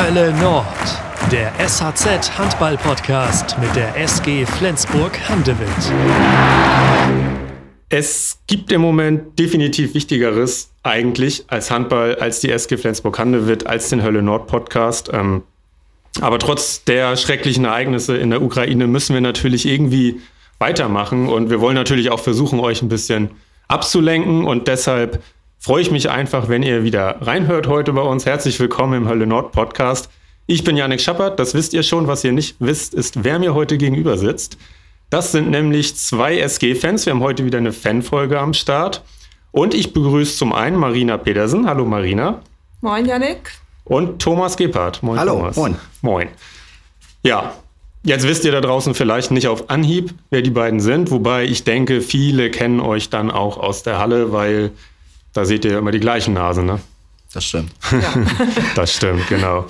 Hölle Nord, der SHZ Handball Podcast mit der SG Flensburg Handewitt. Es gibt im Moment definitiv Wichtigeres eigentlich als Handball, als die SG Flensburg Handewitt, als den Hölle Nord Podcast. Ähm, aber trotz der schrecklichen Ereignisse in der Ukraine müssen wir natürlich irgendwie weitermachen und wir wollen natürlich auch versuchen, euch ein bisschen abzulenken und deshalb freue ich mich einfach, wenn ihr wieder reinhört heute bei uns. Herzlich willkommen im Hölle Nord Podcast. Ich bin Janik Schappert, das wisst ihr schon. Was ihr nicht wisst, ist, wer mir heute gegenüber sitzt. Das sind nämlich zwei SG-Fans. Wir haben heute wieder eine Fanfolge am Start. Und ich begrüße zum einen Marina Pedersen. Hallo Marina. Moin Janik. Und Thomas Gebhardt. Moin Hallo, Thomas. Moin. Moin. Ja, Jetzt wisst ihr da draußen vielleicht nicht auf Anhieb, wer die beiden sind, wobei ich denke, viele kennen euch dann auch aus der Halle, weil da seht ihr immer die gleichen Nasen, ne? Das stimmt. Ja. das stimmt, genau.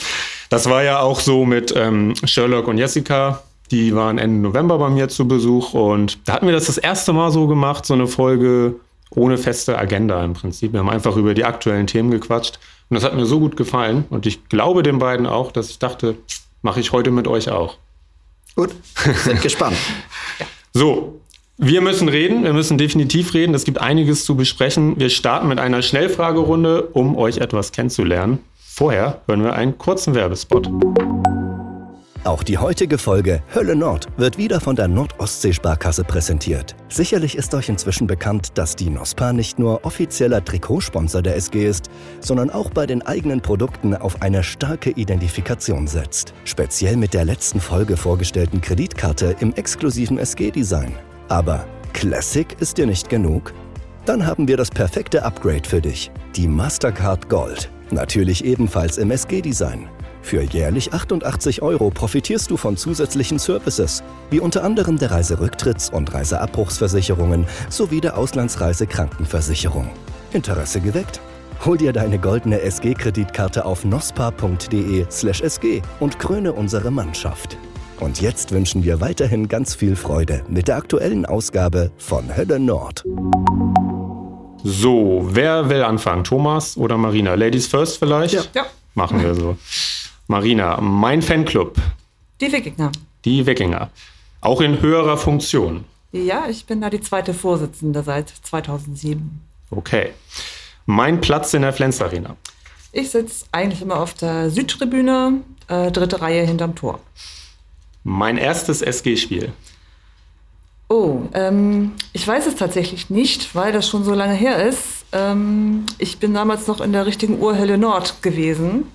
Das war ja auch so mit ähm, Sherlock und Jessica. Die waren Ende November bei mir zu Besuch und da hatten wir das das erste Mal so gemacht, so eine Folge ohne feste Agenda im Prinzip. Wir haben einfach über die aktuellen Themen gequatscht und das hat mir so gut gefallen und ich glaube den beiden auch, dass ich dachte, mache ich heute mit euch auch. Gut, sind gespannt. So, wir müssen reden, wir müssen definitiv reden. Es gibt einiges zu besprechen. Wir starten mit einer Schnellfragerunde, um euch etwas kennenzulernen. Vorher hören wir einen kurzen Werbespot. Auch die heutige Folge Hölle Nord wird wieder von der Nordostsee-Sparkasse präsentiert. Sicherlich ist euch inzwischen bekannt, dass die NOSPA nicht nur offizieller Trikotsponsor der SG ist, sondern auch bei den eigenen Produkten auf eine starke Identifikation setzt. Speziell mit der letzten Folge vorgestellten Kreditkarte im exklusiven SG-Design. Aber Classic ist dir nicht genug? Dann haben wir das perfekte Upgrade für dich, die Mastercard Gold. Natürlich ebenfalls im SG-Design. Für jährlich 88 Euro profitierst du von zusätzlichen Services, wie unter anderem der Reiserücktritts- und Reiseabbruchsversicherungen sowie der Auslandsreisekrankenversicherung. Interesse geweckt? Hol dir deine goldene SG-Kreditkarte auf nospa.de/sg und kröne unsere Mannschaft. Und jetzt wünschen wir weiterhin ganz viel Freude mit der aktuellen Ausgabe von Hölle Nord. So, wer will anfangen? Thomas oder Marina? Ladies first vielleicht? Ja. ja. Machen wir so. Marina, mein Fanclub. Die Wikinger. Die Wikinger. Auch in höherer Funktion. Ja, ich bin da die zweite Vorsitzende seit 2007. Okay. Mein Platz in der Flens Arena. Ich sitze eigentlich immer auf der Südtribüne, äh, dritte Reihe hinterm Tor. Mein erstes SG-Spiel. Oh, ähm, ich weiß es tatsächlich nicht, weil das schon so lange her ist. Ähm, ich bin damals noch in der richtigen Urhelle Nord gewesen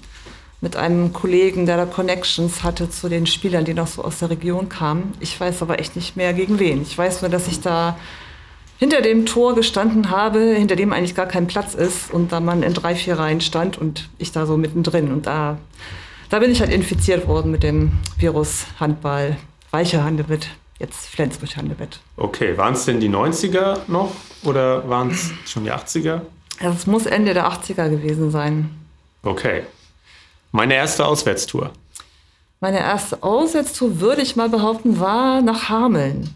mit einem Kollegen, der da Connections hatte zu den Spielern, die noch so aus der Region kamen. Ich weiß aber echt nicht mehr gegen wen. Ich weiß nur, dass ich da hinter dem Tor gestanden habe, hinter dem eigentlich gar kein Platz ist und da man in drei, vier Reihen stand und ich da so mittendrin und da da bin ich halt infiziert worden mit dem Virus Handball, weiche Handewitt, jetzt Flensburg Handewitt. Okay, waren es denn die 90er noch oder waren es schon die 80er? Es muss Ende der 80er gewesen sein. Okay. Meine erste Auswärtstour. Meine erste Auswärtstour, würde ich mal behaupten, war nach Hameln.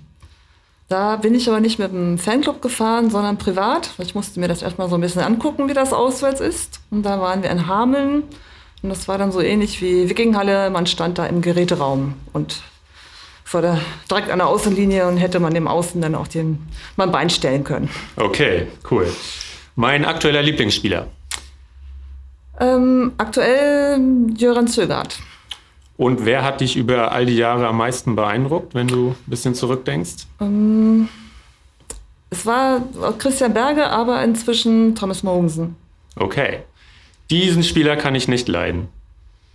Da bin ich aber nicht mit dem Fanclub gefahren, sondern privat. Ich musste mir das erstmal so ein bisschen angucken, wie das auswärts ist. Und da waren wir in Hameln und das war dann so ähnlich wie Wikinghalle. Man stand da im Geräteraum und vor der, direkt an der Außenlinie und hätte man dem Außen dann auch den, mal ein Bein stellen können. Okay, cool. Mein aktueller Lieblingsspieler? Ähm, aktuell Jöran Zögert. Und wer hat dich über all die Jahre am meisten beeindruckt, wenn du ein bisschen zurückdenkst? Ähm, es war Christian Berge, aber inzwischen Thomas Mogensen. Okay. Diesen Spieler kann ich nicht leiden.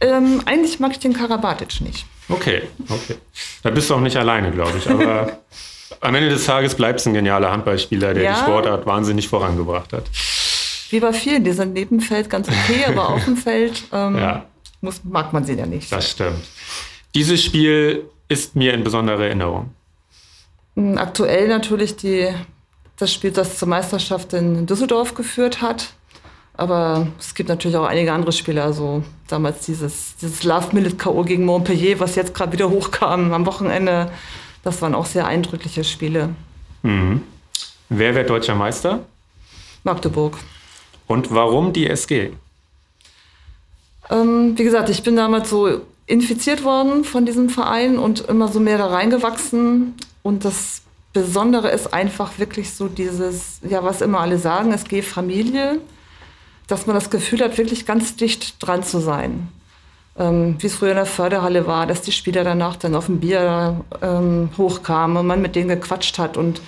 Ähm, eigentlich mag ich den Karabatic nicht. Okay, okay. Da bist du auch nicht alleine, glaube ich. Aber am Ende des Tages bleibt es ein genialer Handballspieler, der ja. die Sportart wahnsinnig vorangebracht hat. Wie bei vielen, die sind neben dem Feld ganz okay, aber auf dem Feld ähm, ja. muss, mag man sie ja nicht. Das stimmt. Dieses Spiel ist mir in besonderer Erinnerung. Hm, aktuell natürlich die, das Spiel, das zur Meisterschaft in Düsseldorf geführt hat. Aber es gibt natürlich auch einige andere Spiele. Also damals dieses, dieses Last-Minute-K.O. gegen Montpellier, was jetzt gerade wieder hochkam am Wochenende. Das waren auch sehr eindrückliche Spiele. Mhm. Wer wird deutscher Meister? Magdeburg. Und warum die SG? ähm, wie gesagt, ich bin damals so infiziert worden von diesem Verein und immer so mehr da reingewachsen. Und das Besondere ist einfach wirklich so dieses, ja, was immer alle sagen, geht Familie, dass man das Gefühl hat, wirklich ganz dicht dran zu sein. Ähm, wie es früher in der Förderhalle war, dass die Spieler danach dann auf dem Bier ähm, hochkamen und man mit denen gequatscht hat und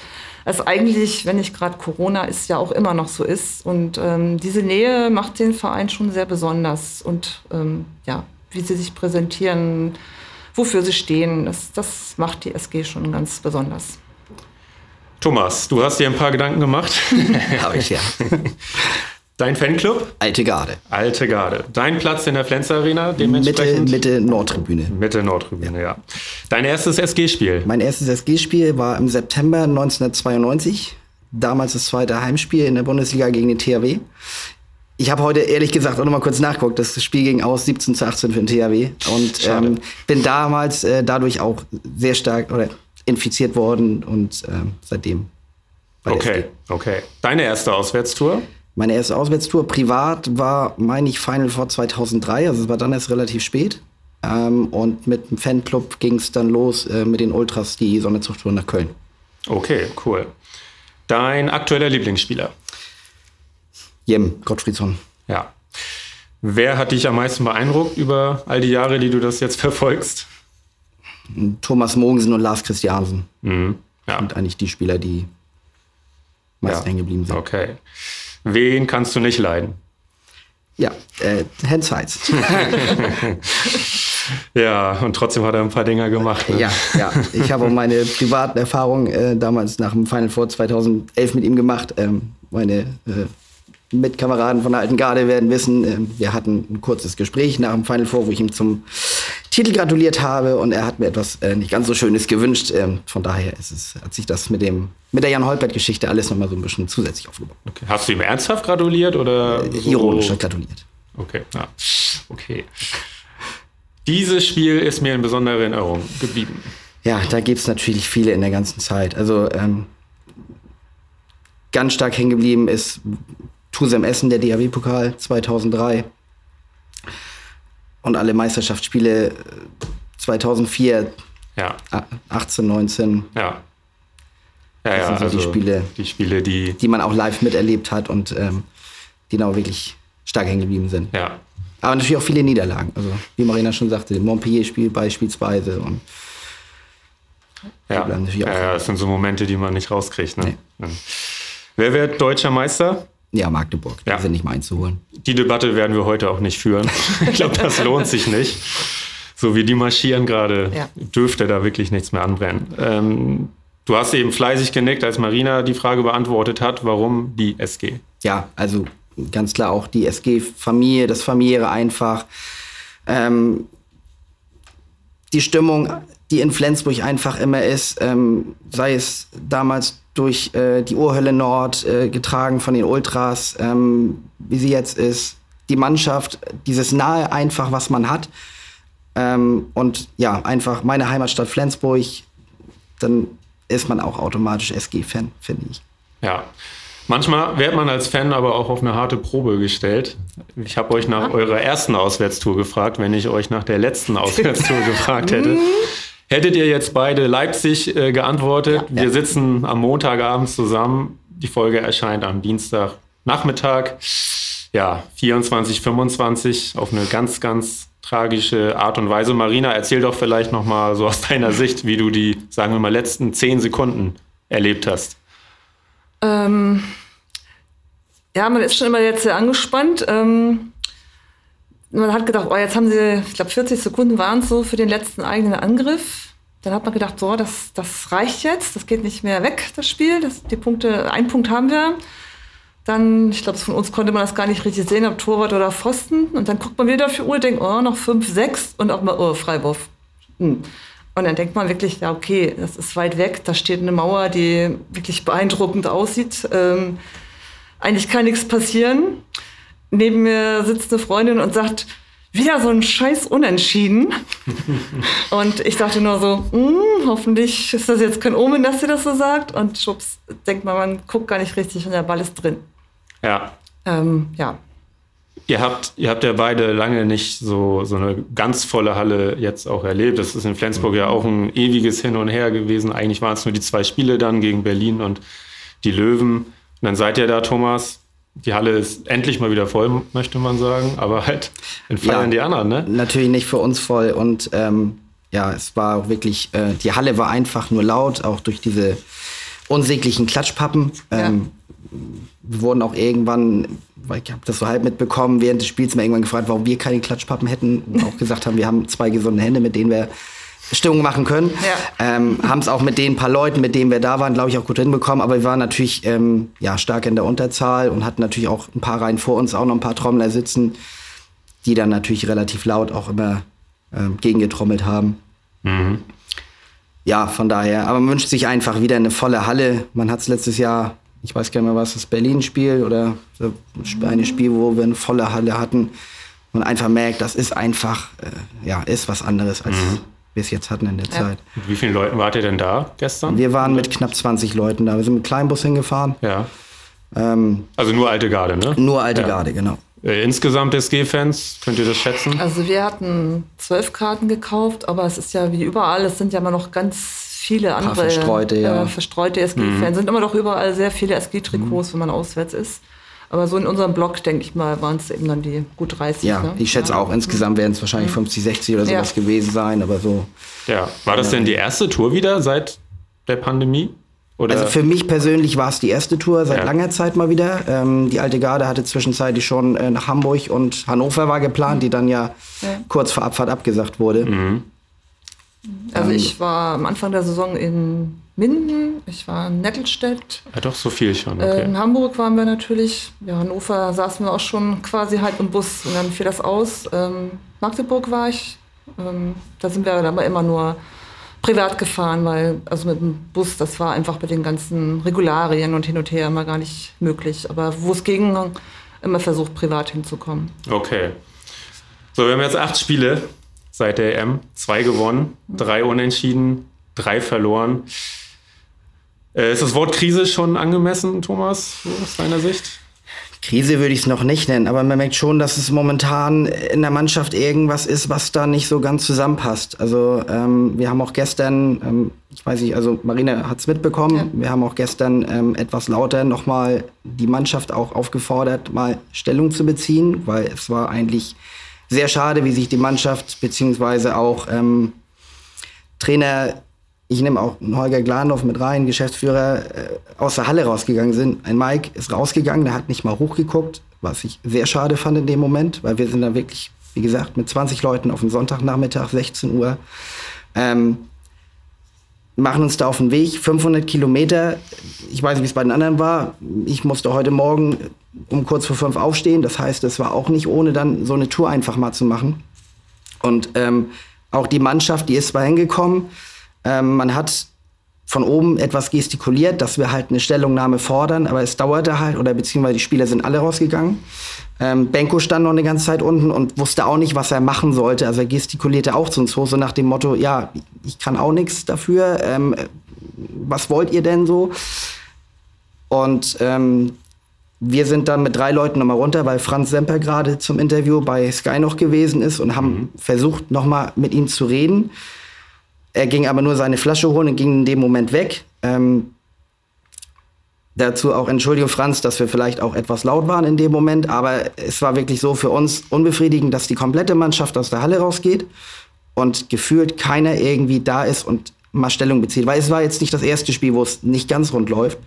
es eigentlich, wenn nicht gerade Corona ist, ja auch immer noch so ist. Und ähm, diese Nähe macht den Verein schon sehr besonders und ähm, ja, wie sie sich präsentieren, wofür sie stehen, das, das macht die SG schon ganz besonders. Thomas, du hast dir ein paar Gedanken gemacht. Habe ich ja. Dein Fanclub? Alte Garde. Alte Garde. Dein Platz in der Flens Arena Mitte, dementsprechend? Mitte Nordtribüne. Mitte Nordtribüne, ja. Dein erstes SG-Spiel? Mein erstes SG-Spiel war im September 1992. Damals das zweite Heimspiel in der Bundesliga gegen den THW. Ich habe heute ehrlich gesagt auch noch mal kurz nachgeguckt. Das Spiel ging aus 17 zu 18 für den THW. Und ähm, bin damals äh, dadurch auch sehr stark oder infiziert worden und ähm, seitdem. Okay, okay. Deine erste Auswärtstour? Meine erste Auswärtstour privat war, meine ich, Final Four 2003. Also es war dann erst relativ spät. Ähm, und mit dem Fanclub ging es dann los äh, mit den Ultras, die Sonderzuchttour nach Köln. Okay, cool. Dein aktueller Lieblingsspieler? Jem Gottfriedsson. Ja. Wer hat dich am meisten beeindruckt über all die Jahre, die du das jetzt verfolgst? Thomas Mogensen und Lars Christiansen. Mhm. Ja. Und eigentlich die Spieler, die meist ja. hängen geblieben sind. Okay. Wen kannst du nicht leiden? Ja, äh, Hans Heitz. Ja, und trotzdem hat er ein paar Dinger gemacht. Ne? ja, ja. Ich habe auch meine privaten Erfahrungen äh, damals nach dem Final Four 2011 mit ihm gemacht. Ähm, meine äh, Mitkameraden von der Alten Garde werden wissen, ähm, wir hatten ein kurzes Gespräch nach dem Final Four, wo ich ihm zum Titel gratuliert habe und er hat mir etwas äh, nicht ganz so Schönes gewünscht. Ähm, von daher ist es, hat sich das mit, dem, mit der Jan-Holpert-Geschichte alles nochmal so ein bisschen zusätzlich aufgebaut. Okay. Hast du ihm ernsthaft gratuliert oder? so? Ironisch gratuliert. Okay, ja. Okay. Dieses Spiel ist mir in besonderer Erinnerung geblieben. Ja, da gibt es natürlich viele in der ganzen Zeit. Also ähm, ganz stark hängen geblieben ist Tusem Essen, der DAW-Pokal 2003. Und alle Meisterschaftsspiele äh, 2004, Ja, a- 18, 19, ja. Ja, ja, sind so die also Spiele. Die Spiele, die, die man auch live miterlebt hat und ähm, die dann auch wirklich stark hängen geblieben sind. ja. Aber natürlich auch viele Niederlagen. Also, wie Marina schon sagte, Montpellier-Spiel beispielsweise. Und Ja, ja, ja, das sind so Momente, die man nicht rauskriegt. Ne? Ja. Wer wird deutscher Meister? Ja, Magdeburg, Ja. die sind nicht mal einzuholen. Die Debatte werden wir heute auch nicht führen. ich glaube, das lohnt sich nicht. So wie die marschieren gerade, Ja. dürfte da wirklich nichts mehr anbrennen. Ähm, du hast eben fleißig genickt, als Marina die Frage beantwortet hat, warum die SG? ja, also ganz klar auch die SG-Familie, das familiäre einfach. Ähm, die Stimmung, die in Flensburg einfach immer ist, ähm, sei es damals durch äh, die Urhölle Nord, äh, getragen von den Ultras, ähm, wie sie jetzt ist, die Mannschaft, dieses nahe einfach, was man hat. Ähm, und ja, einfach meine Heimatstadt Flensburg, dann ist man auch automatisch SG-Fan, finde ich. Ja. Manchmal wird man als Fan aber auch auf eine harte Probe gestellt. Ich habe euch nach eurer ersten Auswärtstour gefragt, wenn ich euch nach der letzten Auswärtstour gefragt hätte. Hättet ihr jetzt beide Leipzig äh, geantwortet? Wir sitzen am Montagabend zusammen. Die Folge erscheint am Dienstagnachmittag. Ja, 24, 25 auf eine ganz, ganz tragische Art und Weise. Marina, erzähl doch vielleicht noch mal so aus deiner Sicht, wie du die, sagen wir mal, letzten zehn Sekunden erlebt hast. Ähm, ja, man ist schon immer jetzt sehr angespannt. Ähm, man hat gedacht, oh, jetzt haben sie, ich glaube, 40 Sekunden waren es so für den letzten eigenen Angriff. Dann hat man gedacht, so, das, das reicht jetzt, das geht nicht mehr weg, das Spiel. Das, die Punkte, einen Punkt haben wir. Dann, ich glaube, von uns konnte man das gar nicht richtig sehen, ob Torwart oder Pfosten. Und dann guckt man wieder auf die Uhr, denkt, oh, noch fünf, sechs und auch mal, oh, Freiwurf. Hm. Und dann denkt man wirklich, ja, okay, das ist weit weg, da steht eine Mauer, die wirklich beeindruckend aussieht. Ähm, eigentlich kann nichts passieren. Neben mir sitzt eine Freundin und sagt, wieder so ein scheiß Unentschieden. und ich dachte nur so, hm, hoffentlich ist das jetzt kein Omen, dass sie das so sagt. Und schubs, denkt man, man guckt gar nicht richtig und der Ball ist drin. Ja, Ähm, ja, ihr habt, ihr habt ja beide lange nicht so, so eine ganz volle Halle jetzt auch erlebt. Das ist in Flensburg ja auch ein ewiges Hin und Her gewesen. Eigentlich waren es nur die zwei Spiele dann gegen Berlin und die Löwen. Und dann seid ihr da, Thomas. Die Halle ist endlich mal wieder voll, möchte man sagen. Aber halt, dann feiern ja, die anderen, ne? Natürlich nicht für uns voll. Und ähm, ja, es war auch wirklich, äh, die Halle war einfach nur laut, auch durch diese unsäglichen Klatschpappen. Ähm, ja. Wir wurden auch irgendwann, weil ich habe das so halb mitbekommen, während des Spiels mal irgendwann gefragt, warum wir keine Klatschpappen hätten. Und auch gesagt haben, wir haben zwei gesunde Hände, mit denen wir Stimmung machen können. Ja. Ähm, haben es auch mit den paar Leuten, mit denen wir da waren, glaube ich, auch gut hinbekommen. Aber wir waren natürlich ähm, ja, stark in der Unterzahl und hatten natürlich auch ein paar Reihen vor uns auch noch ein paar Trommler sitzen, die dann natürlich relativ laut auch immer ähm, gegengetrommelt haben. Mhm. Ja, von daher. Aber man wünscht sich einfach wieder eine volle Halle. Man hat es letztes Jahr, ich weiß gar nicht mehr, was das Berlin-Spiel oder ein Spiel, wo wir eine volle Halle hatten. Man einfach merkt, das ist einfach, äh, ja, ist was anderes als mhm. Wir es jetzt hatten in der ja. Zeit. Mit wie vielen Leuten wart ihr denn da gestern? Wir waren mit knapp 20 Leuten da. Wir sind mit Kleinbus hingefahren. Ja. Ähm, also nur alte Garde, ne? Nur alte ja. Garde, genau. Äh, insgesamt SG-Fans, könnt ihr das schätzen? Also wir hatten zwölf Karten gekauft, aber es ist ja wie überall, es sind ja immer noch ganz viele andere verstreute, ja. äh, verstreute SG-Fans. Mhm. sind immer noch überall sehr viele SG-Trikots, mhm. wenn man auswärts ist. Aber so in unserem Blog, denke ich mal, waren es eben dann die gut 30. Ja, ne? ich schätze ja. auch, insgesamt werden es wahrscheinlich 50, mhm. 60 oder sowas ja. gewesen sein, aber so. Ja, war das denn die erste Tour wieder seit der Pandemie? Oder? Also für mich persönlich war es die erste Tour seit ja. langer Zeit mal wieder. Ähm, die alte Garde hatte zwischenzeitlich schon äh, nach Hamburg und Hannover war geplant, mhm. die dann ja, ja, kurz vor Abfahrt abgesagt wurde. Mhm. Also ähm, ich war am Anfang der Saison in Minden, ich war in Nettelstedt. Ja, doch, so viel schon. Okay. Äh, in Hamburg waren wir natürlich. Ja, Hannover saßen wir auch schon quasi halb im Bus und dann fiel das aus. Ähm, Magdeburg war ich. Ähm, da sind wir aber immer nur privat gefahren, weil also mit dem Bus, das war einfach mit den ganzen Regularien und hin und her immer gar nicht möglich. Aber wo es ging, immer versucht, privat hinzukommen. Okay. So, wir haben jetzt acht Spiele seit der EM. Zwei gewonnen, drei unentschieden, drei verloren. Äh, ist das Wort Krise schon angemessen, Thomas, aus deiner Sicht? Krise würde ich es noch nicht nennen, aber man merkt schon, dass es momentan in der Mannschaft irgendwas ist, was da nicht so ganz zusammenpasst. Also ähm, wir haben auch gestern, ähm, ich weiß nicht, also Marina hat es mitbekommen, ja. wir haben auch gestern ähm, etwas lauter nochmal die Mannschaft auch aufgefordert, mal Stellung zu beziehen, weil es war eigentlich sehr schade, wie sich die Mannschaft beziehungsweise auch ähm, Trainer ich nehme auch Holger Glandorf mit rein, Geschäftsführer, äh, aus der Halle rausgegangen sind. Ein Mike ist rausgegangen, der hat nicht mal hochgeguckt, was ich sehr schade fand in dem Moment, weil wir sind da wirklich, wie gesagt, mit 20 Leuten auf dem Sonntagnachmittag, 16 Uhr, ähm, machen uns da auf den Weg, 500 Kilometer. Ich weiß nicht, wie es bei den anderen war. Ich musste heute Morgen um kurz vor fünf aufstehen. Das heißt, es war auch nicht ohne dann so eine Tour einfach mal zu machen. Und ähm, auch die Mannschaft, die ist zwar hingekommen, ähm, man hat von oben etwas gestikuliert, dass wir halt eine Stellungnahme fordern, aber es dauerte halt, oder beziehungsweise die Spieler sind alle rausgegangen. Ähm, Benko stand noch eine ganze Zeit unten und wusste auch nicht, was er machen sollte. Also er gestikulierte auch zu uns hoch, so nach dem Motto, ja, ich kann auch nichts dafür, ähm, was wollt ihr denn so? Und ähm, wir sind dann mit drei Leuten nochmal runter, weil Franz Semper gerade zum Interview bei Sky noch gewesen ist und haben mhm. versucht, nochmal mit ihm zu reden. Er ging aber nur seine Flasche holen und ging in dem Moment weg. Ähm, dazu auch Entschuldigung, Franz, dass wir vielleicht auch etwas laut waren in dem Moment, aber es war wirklich so für uns unbefriedigend, dass die komplette Mannschaft aus der Halle rausgeht und gefühlt keiner irgendwie da ist und mal Stellung bezieht. Weil es war jetzt nicht das erste Spiel, wo es nicht ganz rund läuft,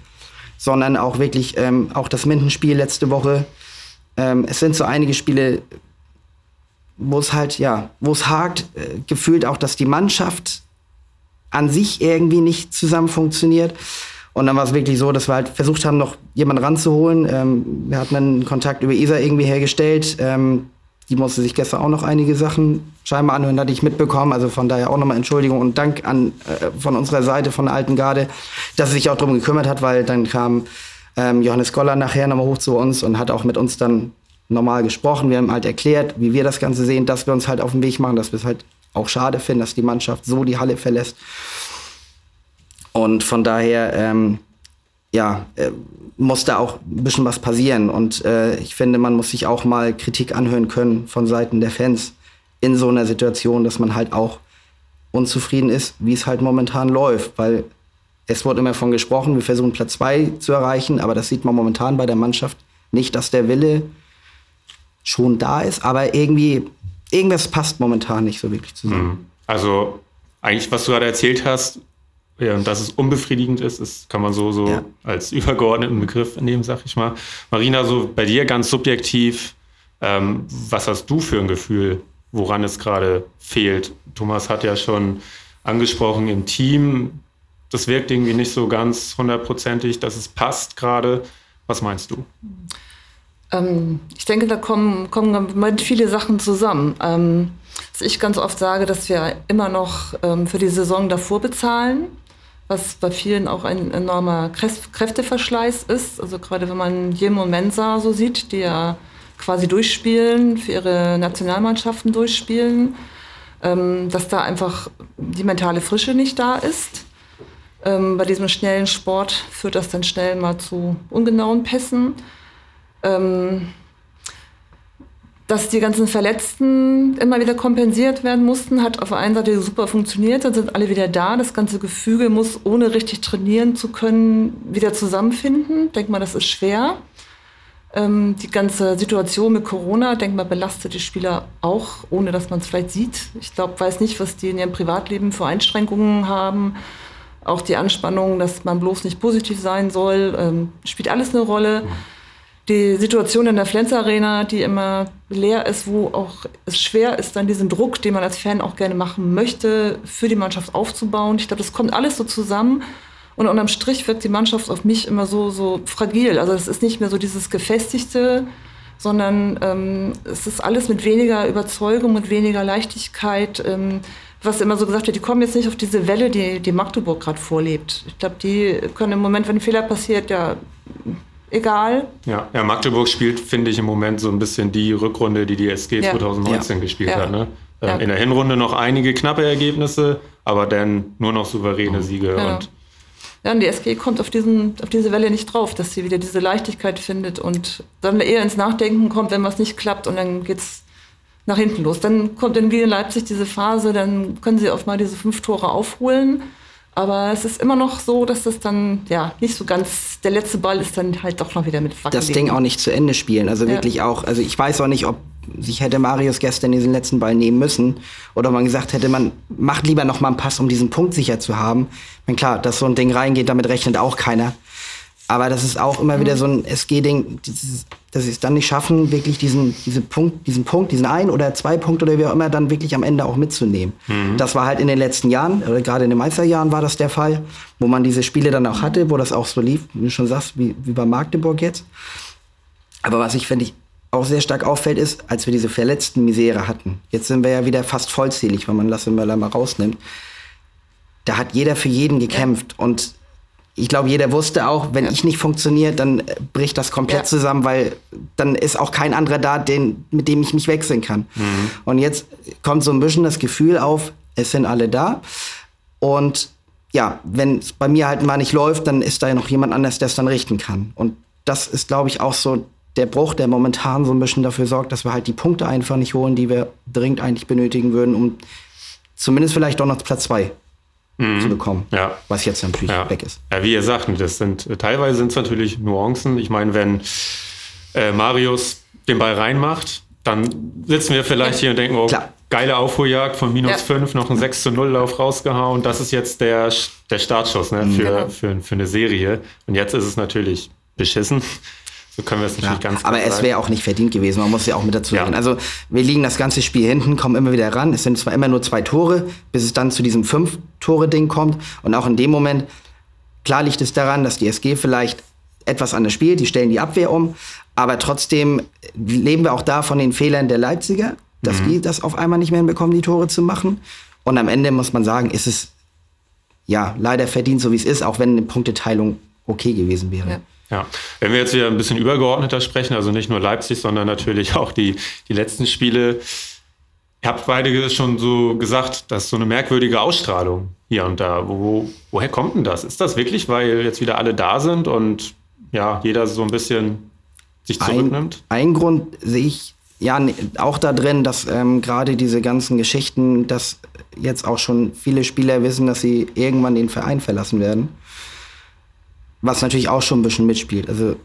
sondern auch wirklich ähm, auch das Mindenspiel letzte Woche. Ähm, es sind so einige Spiele, wo es halt, ja, wo es hakt, äh, gefühlt auch, dass die Mannschaft an sich irgendwie nicht zusammen funktioniert. Und dann war es wirklich so, dass wir halt versucht haben, noch jemanden ranzuholen. Ähm, wir hatten einen Kontakt über ESA irgendwie hergestellt. Ähm, die musste sich gestern auch noch einige Sachen scheinbar anhören, hatte ich mitbekommen. Also von daher auch nochmal Entschuldigung und Dank an, äh, von unserer Seite, von der alten Garde, dass sie sich auch darum gekümmert hat, weil dann kam ähm, Johannes Goller nachher nochmal hoch zu uns und hat auch mit uns dann normal gesprochen. Wir haben halt erklärt, wie wir das Ganze sehen, dass wir uns halt auf den Weg machen, dass wir es halt auch schade finden, dass die Mannschaft so die Halle verlässt. Und von daher, ähm, ja, äh, muss da auch ein bisschen was passieren. Und äh, ich finde, man muss sich auch mal Kritik anhören können von Seiten der Fans in so einer Situation, dass man halt auch unzufrieden ist, wie es halt momentan läuft. Weil es wurde immer von gesprochen, wir versuchen Platz zwei zu erreichen, aber das sieht man momentan bei der Mannschaft nicht, dass der Wille schon da ist, aber irgendwie, irgendwas passt momentan nicht so wirklich zusammen. Mhm. Also eigentlich, was du gerade erzählt hast, ja, und dass es unbefriedigend ist, ist kann man so, so ja. als übergeordneten Begriff nehmen, sag ich mal. Marina, so bei dir ganz subjektiv, ähm, was hast du für ein Gefühl, woran es gerade fehlt? Thomas hat ja schon angesprochen im Team, das wirkt irgendwie nicht so ganz hundertprozentig, dass es passt gerade. Was meinst du? Ähm, ich denke, da kommen, kommen viele Sachen zusammen. Ähm, dass ich ganz oft sage, dass wir immer noch ähm, für die Saison davor bezahlen was bei vielen auch ein enormer Kräfteverschleiß ist. Also gerade wenn man Jim und Mensa so sieht, die ja quasi durchspielen, für ihre Nationalmannschaften durchspielen, ähm, dass da einfach die mentale Frische nicht da ist. Ähm, bei diesem schnellen Sport führt das dann schnell mal zu ungenauen Pässen. Ähm, dass die ganzen Verletzten immer wieder kompensiert werden mussten, hat auf der einen Seite super funktioniert, dann sind alle wieder da. Das ganze Gefüge muss, ohne richtig trainieren zu können, wieder zusammenfinden. Denk mal, das ist schwer. Ähm, die ganze Situation mit Corona, denk mal, belastet die Spieler auch, ohne dass man es vielleicht sieht. Ich glaube, weiß nicht, was die in ihrem Privatleben für Einschränkungen haben. Auch die Anspannung, dass man bloß nicht positiv sein soll, ähm, spielt alles eine Rolle. Mhm die Situation in der Flens Arena, die immer leer ist, wo auch es schwer ist, dann diesen Druck, den man als Fan auch gerne machen möchte, für die Mannschaft aufzubauen. Ich glaube, das kommt alles so zusammen. Und unterm Strich wirkt die Mannschaft auf mich immer so, so fragil. Also es ist nicht mehr so dieses Gefestigte, sondern ähm, es ist alles mit weniger Überzeugung, mit weniger Leichtigkeit. Ähm, was immer so gesagt wird, die kommen jetzt nicht auf diese Welle, die, die Magdeburg gerade vorlebt. Ich glaube, die können im Moment, wenn ein Fehler passiert, ja egal. Ja, ja Magdeburg spielt, finde ich, im Moment so ein bisschen die Rückrunde, die die SG ja. 2019 ja. gespielt ja. hat. Ne? Ähm, in der Hinrunde noch einige knappe Ergebnisse, aber dann nur noch souveräne Siege. Und ja, und die SG kommt auf, diesen, auf diese Welle nicht drauf, dass sie wieder diese Leichtigkeit findet und dann eher ins Nachdenken kommt, wenn was nicht klappt und dann geht es nach hinten los. Dann kommt in Wien Leipzig diese Phase, dann können sie auf mal diese fünf Tore aufholen aber es ist immer noch so, dass das dann ja nicht so ganz, der letzte Ball ist dann halt doch noch wieder mit Wacken. Das Ding auch nicht zu Ende spielen. Also ja. wirklich auch, also ich weiß auch nicht, ob sich hätte Marius gestern diesen letzten Ball nehmen müssen oder ob man gesagt hätte, man macht lieber noch mal einen Pass, um diesen Punkt sicher zu haben. Ich meine, klar, dass so ein Ding reingeht, damit rechnet auch keiner. Aber das ist auch immer wieder mhm. so ein SG-Ding, dass sie es dann nicht schaffen, wirklich diesen, diese Punkt, diesen Punkt, diesen ein oder zwei Punkte oder wie auch immer, dann wirklich am Ende auch mitzunehmen. Mhm. Das war halt in den letzten Jahren, oder gerade in den Meisterjahren war das der Fall, wo man diese Spiele dann auch hatte, wo das auch so lief, wie du schon sagst, wie, wie bei Magdeburg jetzt. Aber was ich, finde ich, auch sehr stark auffällt, ist, als wir diese verletzten Misere hatten. Jetzt sind wir ja wieder fast vollzählig, wenn man Lasse Möller mal rausnimmt. Da hat jeder für jeden gekämpft. Und ich glaube, jeder wusste auch, wenn ich nicht funktioniere, dann bricht das komplett ja. zusammen, weil dann ist auch kein anderer da, den, mit dem ich mich wechseln kann. Mhm. Und jetzt kommt so ein bisschen das Gefühl auf, es sind alle da. Und ja, wenn es bei mir halt mal nicht läuft, dann ist da ja noch jemand anders, der es dann richten kann. Und das ist, glaube ich, auch so der Bruch, der momentan so ein bisschen dafür sorgt, dass wir halt die Punkte einfach nicht holen, die wir dringend eigentlich benötigen würden, um zumindest vielleicht doch noch Platz zwei mhm. zu bekommen. Ja. Was jetzt natürlich ja. weg ist. Ja, wie ihr sagt, das sind teilweise sind es natürlich Nuancen. Ich meine, wenn äh, Marius den Ball reinmacht, dann sitzen wir vielleicht ja. hier und denken, oh, Klar. geile Aufholjagd von minus 5, noch ein 6 zu 0 Lauf rausgehauen. Das ist jetzt der, der Startschuss ne, für, genau. für, für eine Serie. Und jetzt ist es natürlich beschissen. So können wir es natürlich ja, ganz Aber es wäre auch nicht verdient gewesen, man muss ja auch mit dazu ja. Also wir liegen das ganze Spiel hinten, kommen immer wieder ran. Es sind zwar immer nur zwei Tore, bis es dann zu diesem Fünf-Tore-Ding kommt. Und auch in dem Moment, klar liegt es daran, dass die SG vielleicht etwas anders spielt, die stellen die Abwehr um. Aber trotzdem leben wir auch da von den Fehlern der Leipziger, dass mhm. die das auf einmal nicht mehr hinbekommen, die Tore zu machen. Und am Ende muss man sagen, ist es ja leider verdient, so wie es ist, auch wenn eine Punkteteilung okay gewesen wäre. Ja. Ja, wenn wir jetzt wieder ein bisschen übergeordneter sprechen, also nicht nur Leipzig, sondern natürlich auch die, die letzten Spiele. Ihr habt beide schon so gesagt, das ist so eine merkwürdige Ausstrahlung hier und da. Wo, woher kommt denn das? Ist das wirklich, weil jetzt wieder alle da sind und ja, jeder so ein bisschen sich zurücknimmt? Ein, ein Grund sehe ich ja auch da drin, dass ähm, gerade diese ganzen Geschichten, dass jetzt auch schon viele Spieler wissen, dass sie irgendwann den Verein verlassen werden. Was natürlich auch schon ein bisschen mitspielt. Also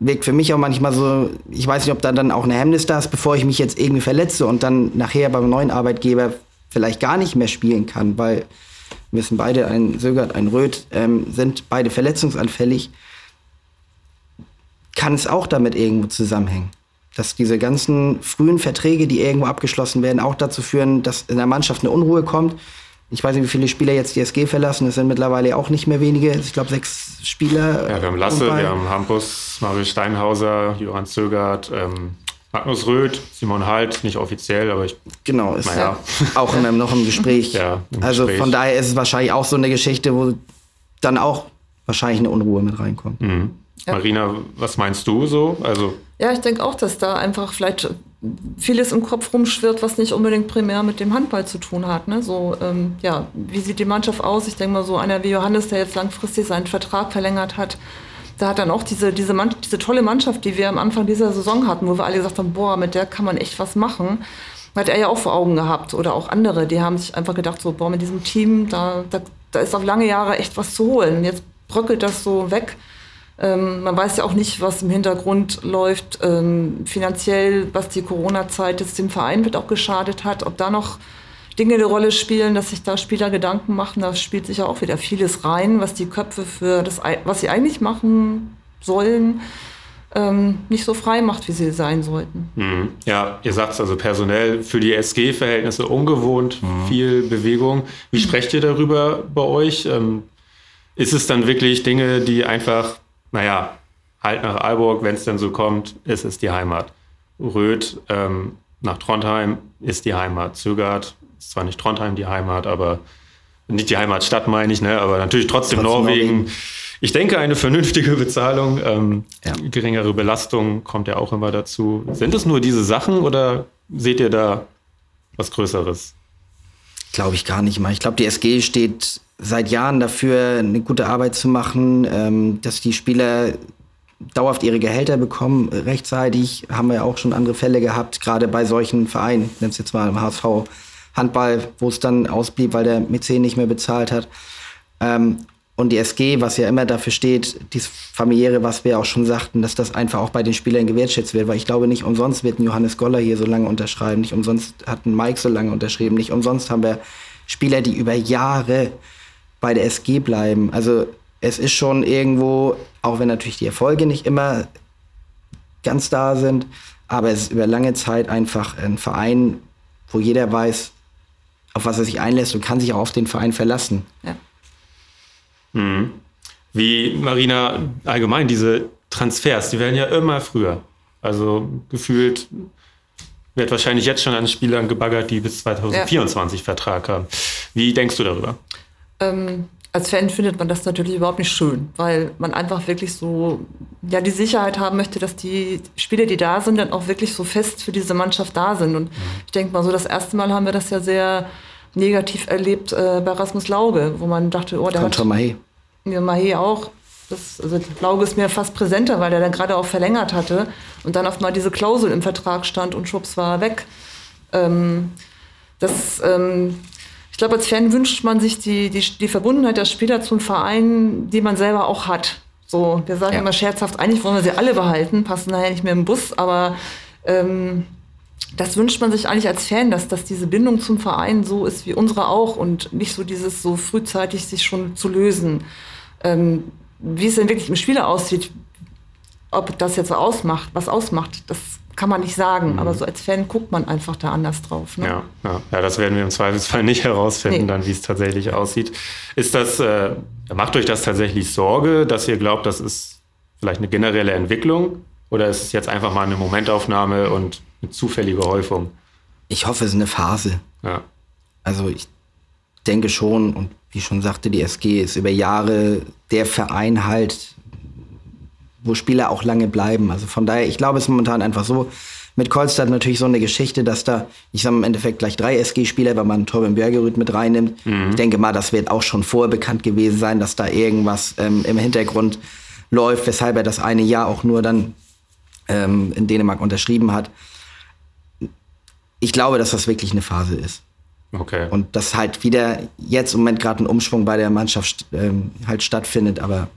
wirkt für mich auch manchmal so, ich weiß nicht, ob da dann auch eine Hemmnis da ist, bevor ich mich jetzt irgendwie verletze und dann nachher beim neuen Arbeitgeber vielleicht gar nicht mehr spielen kann, weil wir wissen beide, ein Sögert, ein Röth, ähm, sind beide verletzungsanfällig, kann es auch damit irgendwo zusammenhängen. Dass diese ganzen frühen Verträge, die irgendwo abgeschlossen werden, auch dazu führen, dass in der Mannschaft eine Unruhe kommt ich weiß nicht, wie viele Spieler jetzt die SG verlassen. Es sind mittlerweile auch nicht mehr wenige. Ich glaube, sechs Spieler. Ja, wir haben Lasse, wir haben Hampus, Mario Steinhauser, Johann Zögert, ähm, Magnus Röth, Simon Halt, nicht offiziell, aber ich. Genau, ist ja. auch immer noch im Gespräch. ja, im also Gespräch. von daher ist es wahrscheinlich auch so eine Geschichte, wo dann auch wahrscheinlich eine Unruhe mit reinkommt. Mhm. Ja. Marina, was meinst du so? Also ja, ich denke auch, dass da einfach vielleicht vieles im Kopf rumschwirrt, was nicht unbedingt primär mit dem Handball zu tun hat. Ne? So, ähm, ja, wie sieht die Mannschaft aus? Ich denke mal, so einer wie Johannes, der jetzt langfristig seinen Vertrag verlängert hat, da hat dann auch diese, diese, Mann, diese tolle Mannschaft, die wir am Anfang dieser Saison hatten, wo wir alle gesagt haben, boah, mit der kann man echt was machen, hat er ja auch vor Augen gehabt oder auch andere, die haben sich einfach gedacht, so, boah, mit diesem Team, da, da, da ist auf lange Jahre echt was zu holen. Jetzt bröckelt das so weg. Ähm, man weiß ja auch nicht, was im Hintergrund läuft, ähm, finanziell, was die Corona-Zeit jetzt dem Verein wird auch geschadet hat, ob da noch Dinge eine Rolle spielen, dass sich da Spieler Gedanken machen, da spielt sich ja auch wieder vieles rein, was die Köpfe für das, was sie eigentlich machen sollen, ähm, nicht so frei macht, wie sie sein sollten. Mhm. Ja, ihr sagt es also personell für die SG-Verhältnisse ungewohnt, mhm. viel Bewegung. Wie sprecht ihr darüber bei euch? Ähm, ist es dann wirklich Dinge, die einfach naja, halt nach Aalborg, wenn es denn so kommt, ist es die Heimat. Röth ähm, nach Trondheim ist die Heimat. Zögert ist zwar nicht Trondheim die Heimat, aber nicht die Heimatstadt meine ich, ne? aber natürlich trotzdem, trotzdem Norwegen. Norwegen. Ich denke, eine vernünftige Bezahlung, ähm, ja. geringere Belastung kommt ja auch immer dazu. Sind es nur diese Sachen oder seht ihr da was Größeres? Glaube ich gar nicht mal. Ich glaube, die SG steht seit Jahren dafür, eine gute Arbeit zu machen, ähm, dass die Spieler dauerhaft ihre Gehälter bekommen, rechtzeitig. Haben wir auch schon andere Fälle gehabt, gerade bei solchen Vereinen, nenn es jetzt mal im HSV Handball, wo es dann ausblieb, weil der Mäzen nicht mehr bezahlt hat. Ähm, und die SG, was ja immer dafür steht, dieses familiäre, was wir auch schon sagten, dass das einfach auch bei den Spielern gewertschätzt wird, weil ich glaube, nicht umsonst wird ein Johannes Goller hier so lange unterschreiben, nicht umsonst hat ein Mike so lange unterschrieben, nicht umsonst haben wir Spieler, die über Jahre bei der SG bleiben. Also es ist schon irgendwo, auch wenn natürlich die Erfolge nicht immer ganz da sind, aber es ist über lange Zeit einfach ein Verein, wo jeder weiß, auf was er sich einlässt und kann sich auch auf den Verein verlassen. Ja. Mhm. Wie Marina allgemein diese Transfers, die werden ja immer früher. Also gefühlt wird wahrscheinlich jetzt schon an Spielern gebaggert, die bis 2024 ja. Vertrag haben. Wie denkst du darüber? Ähm, als Fan findet man das natürlich überhaupt nicht schön, weil man einfach wirklich so ja die Sicherheit haben möchte, dass die Spieler, die da sind, dann auch wirklich so fest für diese Mannschaft da sind. Und mhm. ich denke mal so, das erste Mal haben wir das ja sehr negativ erlebt äh, bei Rasmus Lauge, wo man dachte, oh, der Kommt hat Mahé. Ja, Mahé auch. Das, also Lauge ist mir fast präsenter, weil er dann gerade auch verlängert hatte und dann auf mal diese Klausel im Vertrag stand und schwupps war er weg. Ähm, das ähm, ich glaube, als Fan wünscht man sich die, die, die Verbundenheit der Spieler zum Verein, die man selber auch hat. So, wir sagen ja. immer scherzhaft, eigentlich wollen wir sie alle behalten, passen nachher nicht mehr im Bus, aber ähm, das wünscht man sich eigentlich als Fan, dass, dass diese Bindung zum Verein so ist wie unsere auch und nicht so dieses so frühzeitig sich schon zu lösen. Ähm, wie es denn wirklich im Spieler aussieht, ob das jetzt so ausmacht, was ausmacht, das kann man nicht sagen, mhm. aber so als Fan guckt man einfach da anders drauf. Ne? Ja, ja, ja, das werden wir im Zweifelsfall nicht herausfinden, nee. dann wie es tatsächlich aussieht. Ist das, äh, macht euch das tatsächlich Sorge, dass ihr glaubt, das ist vielleicht eine generelle Entwicklung oder ist es jetzt einfach mal eine Momentaufnahme und eine zufällige Häufung? Ich hoffe, es ist eine Phase. Ja. Also ich denke schon, und wie schon sagte, die SG ist über Jahre der Verein halt, wo Spieler auch lange bleiben. Also von daher, ich glaube, es ist momentan einfach so, mit Kolstadt natürlich so eine Geschichte, dass da, ich sage im Endeffekt gleich drei SG-Spieler, wenn man Torben Bergerud mit reinnimmt. Ich denke mal, das wird auch schon vorher bekannt gewesen sein, dass da irgendwas ähm, im Hintergrund läuft, weshalb er das eine Jahr auch nur dann ähm, in Dänemark unterschrieben hat. Ich glaube, dass das wirklich eine Phase ist. Okay. Und dass halt wieder jetzt im Moment gerade ein Umschwung bei der Mannschaft ähm, halt stattfindet. Aber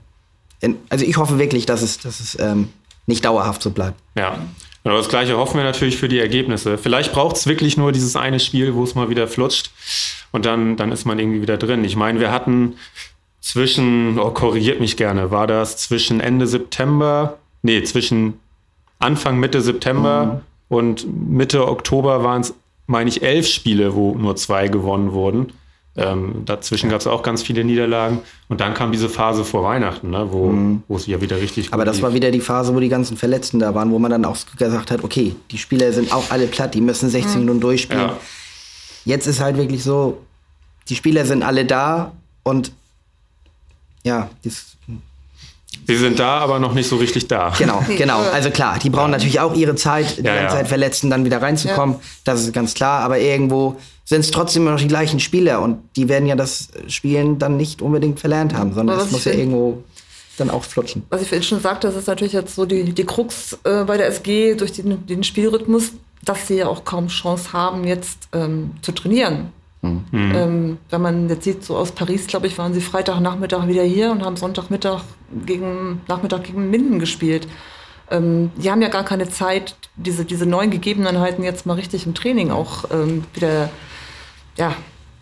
also ich hoffe wirklich, dass es, dass es ähm, nicht dauerhaft so bleibt. Ja. Und das Gleiche hoffen wir natürlich für die Ergebnisse. Vielleicht braucht es wirklich nur dieses eine Spiel, wo es mal wieder flutscht und dann, dann ist man irgendwie wieder drin. Ich meine, wir hatten zwischen, oh, korrigiert mich gerne, war das zwischen Ende September, nee, zwischen Anfang, Mitte September und Mitte Oktober waren es, meine ich, elf Spiele, wo nur zwei gewonnen wurden. Ähm, dazwischen gab es auch ganz viele Niederlagen. Und dann kam diese Phase vor Weihnachten, ne, wo, wo es ja wieder richtig Mhm. Aber das lief. war wieder die Phase, wo die ganzen Verletzten da waren, wo man dann auch gesagt hat, okay, die Spieler sind auch alle platt, die müssen 16 Minuten durchspielen. Ja. Jetzt ist halt wirklich so, die Spieler sind alle da und ja, das, Sie sind da, aber noch nicht so richtig da. genau, genau. Also klar, die brauchen natürlich auch ihre Zeit, die Ja, ganze ja. Zeit Verletzten dann wieder reinzukommen. Das ist ganz klar. Aber irgendwo sind es trotzdem immer noch die gleichen Spieler und die werden ja das Spielen dann nicht unbedingt verlernt haben, sondern es muss ja irgendwo dann auch flutschen. Was ich vorhin schon sagte, das ist natürlich jetzt so die, die Krux äh, bei der SG durch den, den Spielrhythmus, dass sie ja auch kaum Chance haben, jetzt ähm, zu trainieren. Ähm, wenn man jetzt sieht, so aus Paris, glaube ich, waren sie Freitagnachmittag wieder hier und haben Sonntagmittag gegen, Nachmittag gegen Minden gespielt. Ähm, die haben ja gar keine Zeit, diese, diese neuen Gegebenheiten jetzt mal richtig im Training auch ähm, wieder ja,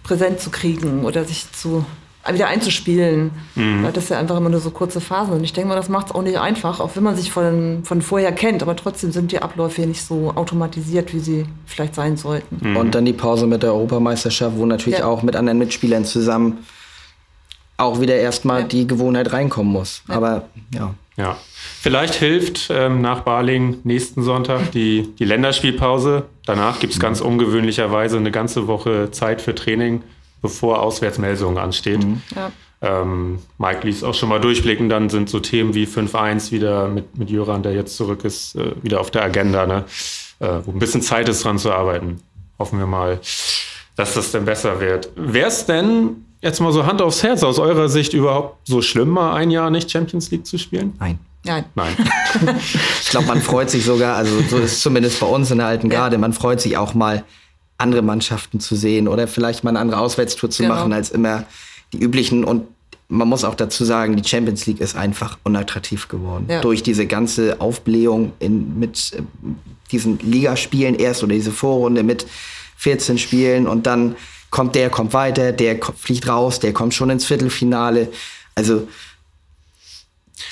präsent zu kriegen oder sich zu wieder einzuspielen. Weil das ja einfach immer nur so kurze Phasen sind. Ich denke mal, das macht es auch nicht einfach, auch wenn man sich von, von vorher kennt. Aber trotzdem sind die Abläufe nicht so automatisiert, wie sie vielleicht sein sollten. Und dann die Pause mit der Europameisterschaft, wo natürlich Ja. auch mit anderen Mitspielern zusammen auch wieder erstmal Ja. die Gewohnheit reinkommen muss. Aber ja. Ja. Vielleicht hilft ähm, nach Baling nächsten Sonntag die, die Länderspielpause. Danach gibt es ganz ungewöhnlicherweise eine ganze Woche Zeit für Training, bevor Auswärtsmeldung ansteht. Ja. Ähm, Mike ließ auch schon mal durchblicken, dann sind so Themen wie 5-1 wieder mit, mit Jöran, der jetzt zurück ist, äh, wieder auf der Agenda, ne? äh, wo ein bisschen Zeit ist, dran zu arbeiten. Hoffen wir mal, dass das denn besser wird. Wäre es denn jetzt mal so Hand aufs Herz aus eurer Sicht überhaupt so schlimm, mal ein Jahr nicht Champions League zu spielen? Nein. Nein. Nein. Ich glaube, man freut sich sogar, also so ist es zumindest bei uns in der alten Garde, man freut sich auch mal, andere Mannschaften zu sehen oder vielleicht mal eine andere Auswärtstour zu Genau. machen als immer die üblichen. Und man muss auch dazu sagen, die Champions League ist einfach unattraktiv geworden. Ja. Durch diese ganze Aufblähung in, mit äh, diesen Ligaspielen erst oder diese Vorrunde mit 14 Spielen und dann kommt der, kommt weiter, der fliegt raus, der kommt schon ins Viertelfinale. Also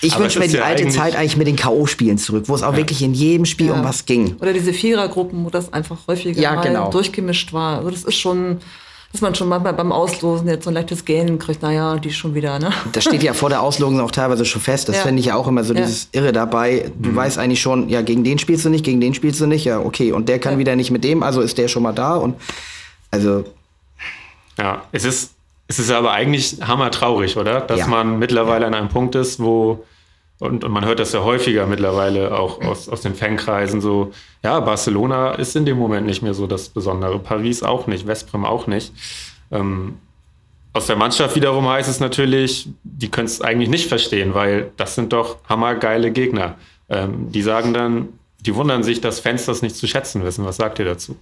ich wünsche mir ist die ja alte eigentlich- Zeit eigentlich mit den K.O.-Spielen zurück, wo es auch wirklich in jedem Spiel um was ging. Oder diese Vierergruppen, wo das einfach häufiger Ja, mal genau. durchgemischt war. Also das ist schon, dass man schon manchmal beim Auslosen jetzt so ein leichtes Gähnen kriegt, naja, die schon wieder, ne? Das steht ja vor der Auslosung auch teilweise schon fest. Das Ja. finde ich ja auch immer so Ja. dieses Irre dabei. Du weißt eigentlich schon, ja, gegen den spielst du nicht, gegen den spielst du nicht, ja, okay. Und der kann Ja. wieder nicht mit dem, also ist der schon mal da. Und also, Ja, es ist, es ist aber eigentlich hammertraurig, oder? Dass Ja. man mittlerweile an einem Punkt ist, wo, und, und man hört das ja häufiger mittlerweile auch aus, aus den Fankreisen, so, ja, Barcelona ist in dem Moment nicht mehr so das Besondere, Paris auch nicht, Westbrem auch nicht. Ähm, aus der Mannschaft wiederum heißt es natürlich, die können es eigentlich nicht verstehen, weil das sind doch hammergeile Gegner. Ähm, die sagen dann, die wundern sich, dass Fans das nicht zu schätzen wissen. Was sagt ihr dazu?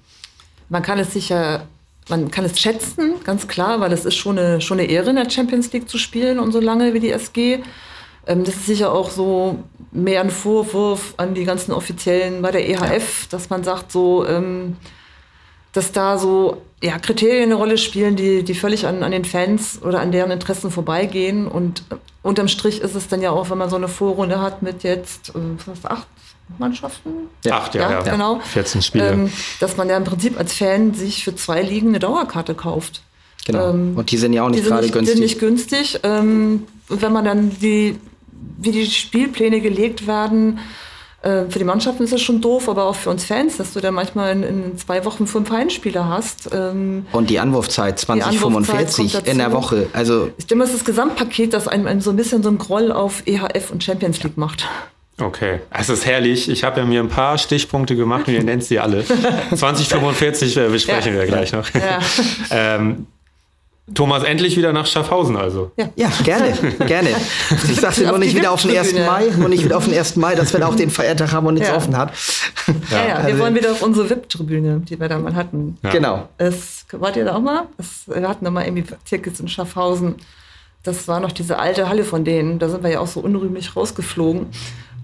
Man kann es sicher, man kann es schätzen, ganz klar, weil es ist schon eine, schon eine Ehre, in der Champions League zu spielen und so lange wie die SG. Ähm, das ist sicher auch so mehr ein Vorwurf an die ganzen Offiziellen bei der EHF, dass man sagt, so, ähm, dass da so ja, Kriterien eine Rolle spielen, die, die völlig an, an den Fans oder an deren Interessen vorbeigehen. Und äh, unterm Strich ist es dann ja auch, wenn man so eine Vorrunde hat mit jetzt äh, was, acht Mannschaften, Acht, ja, Ja, ja. genau. 14 Spiele. ähm, dass man ja im Prinzip als Fan sich für zwei Ligen eine Dauerkarte kauft. genau. Ähm, und die sind ja auch Die nicht gerade günstig. sind nicht günstig. Ähm, und wenn man dann die, wie die Spielpläne gelegt werden, äh, für die Mannschaften ist das schon doof, aber auch für uns Fans, dass du dann manchmal in, in zwei Wochen fünf Heimspiele hast. Ähm, und die Anwurfzeit Anwurfzeit 2045 kommt in der. Woche. Also, ich denke, mal, es ist das Gesamtpaket, das einem, einem so ein bisschen so ein Groll auf EHF und Champions League macht. Okay, es ist herrlich. Ich habe ja mir ein paar Stichpunkte gemacht und ihr nennt sie alle. 2045 äh, besprechen Ja. wir gleich noch. Ja. ähm, Thomas, endlich wieder nach Schaffhausen also. Ja, gerne, gerne. Ich sagte nur nicht wieder auf den 1. VIP-Tribüne. Mai, nur nicht wieder auf den 1. Mai, dass wir da auch den Feiertag haben und nichts Ja. offen hat. Ja, ja, wir Also- wollen wieder auf unsere VIP-Tribüne, die wir da mal hatten. Ja. Genau. Es, wart ihr da auch mal? Es, wir hatten da mal irgendwie Tickets in Schaffhausen. Das war noch diese alte Halle von denen. Da sind wir ja auch so unrühmlich rausgeflogen.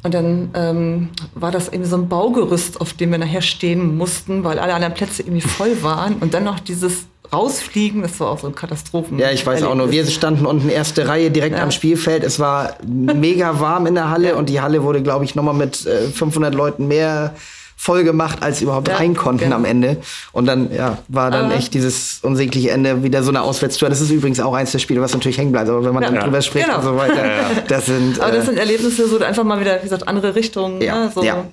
Und dann ähm, war das irgendwie so ein Baugerüst, auf dem wir nachher stehen mussten, weil alle anderen Plätze irgendwie voll waren. Und dann noch dieses Rausfliegen, das war auch so ein Katastrophen. Ja, ich weiß auch nur, wir standen unten erste Reihe direkt Ja. am Spielfeld. Es war mega warm in der Halle und die Halle wurde, glaube ich, nochmal mit äh, 500 Leuten mehr voll gemacht, als überhaupt Ja, rein konnten genau. am Ende. Und dann ja, war dann Aber- echt dieses unsägliche Ende wieder so eine Auswärtstour. Das ist übrigens auch eins der Spiele, was natürlich hängen bleibt. Aber wenn man Ja. dann drüber spricht Genau. und so weiter, das sind Aber das äh, sind Erlebnisse, so einfach mal wieder, wie gesagt, andere Richtungen. Ja, ne? so, ja.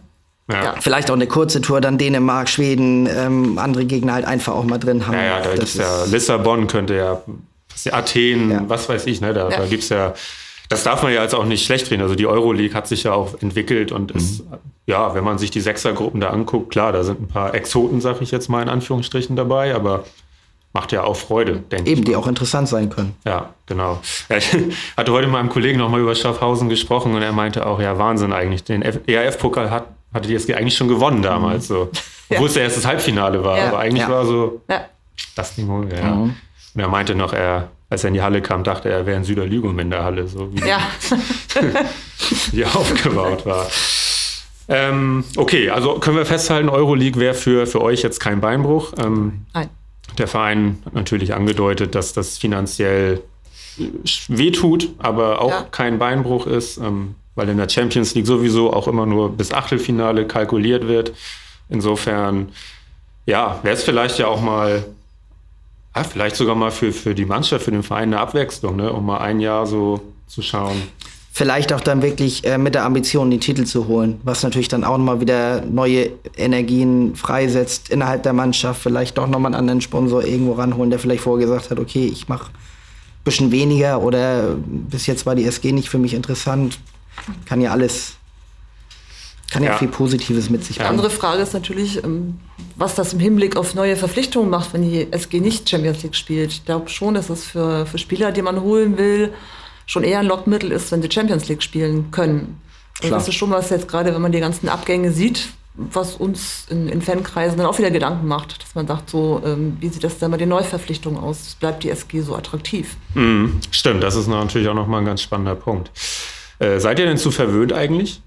Ja. Ja. vielleicht auch eine kurze Tour, dann Dänemark, Schweden, ähm, andere Gegner halt einfach auch mal drin haben. Ja, ja, da Das gibt's ja Lissabon könnte ja, ja Athen, Ja. was weiß ich, ne? Da, Ja. da gibt's ja, das darf man ja jetzt auch nicht schlecht reden. Also die Euroleague hat sich ja auch entwickelt und ist, ja, wenn man sich die Sechsergruppen da anguckt, klar, da sind ein paar Exoten, sag ich jetzt mal in Anführungsstrichen dabei, aber macht ja auch Freude, denke ich. Eben, die auch interessant sein können. Ja, genau. Ja, ich hatte heute mit meinem Kollegen nochmal über Schaffhausen gesprochen und er meinte auch, ja, Wahnsinn eigentlich. Den ERF-Pokal hat, hatte die SG eigentlich schon gewonnen damals. So. Obwohl es der erste Halbfinale war. Ja. Aber eigentlich Ja. war so Ja. das wir, Ja. Und er meinte noch, er, als er in die Halle kam, dachte er, er wäre in Süderlügum in der Halle, so wie ja. die aufgebaut war. Ähm, okay, also können wir festhalten, Euroleague wäre für, für euch jetzt kein Beinbruch. Ähm, Nein. der Verein hat natürlich angedeutet, dass das finanziell wehtut, aber auch Ja. kein Beinbruch ist, ähm, weil in der Champions League sowieso auch immer nur bis Achtelfinale kalkuliert wird. Insofern, ja, wäre es vielleicht ja auch mal, ja, vielleicht sogar mal für, für die Mannschaft, für den Verein eine Abwechslung, ne? um mal ein Jahr so zu schauen. Vielleicht auch dann wirklich äh, mit der Ambition, die Titel zu holen, was natürlich dann auch nochmal wieder neue Energien freisetzt innerhalb der Mannschaft. Vielleicht doch nochmal einen anderen Sponsor irgendwo ranholen, der vielleicht vorher gesagt hat, okay, ich mache ein bisschen weniger oder bis jetzt war die SG nicht für mich interessant. Kann ja alles, kann ja, Ja. viel Positives mit sich bringen. Andere Frage ist natürlich, ähm, was das im Hinblick auf neue Verpflichtungen macht, wenn die SG nicht Champions League spielt. Ich glaube schon, dass es für, für Spieler, die man holen will, schon eher ein Lockmittel ist, wenn sie Champions League spielen können. Also Klar. das ist schon was jetzt gerade, wenn man die ganzen Abgänge sieht, was uns in, in Fankreisen dann auch wieder Gedanken macht, dass man sagt, so, ähm, wie sieht das denn bei den Neuverpflichtungen aus? Bleibt die SG so attraktiv? Mhm, stimmt, das ist natürlich auch nochmal ein ganz spannender Punkt. Äh, seid ihr denn zu verwöhnt eigentlich?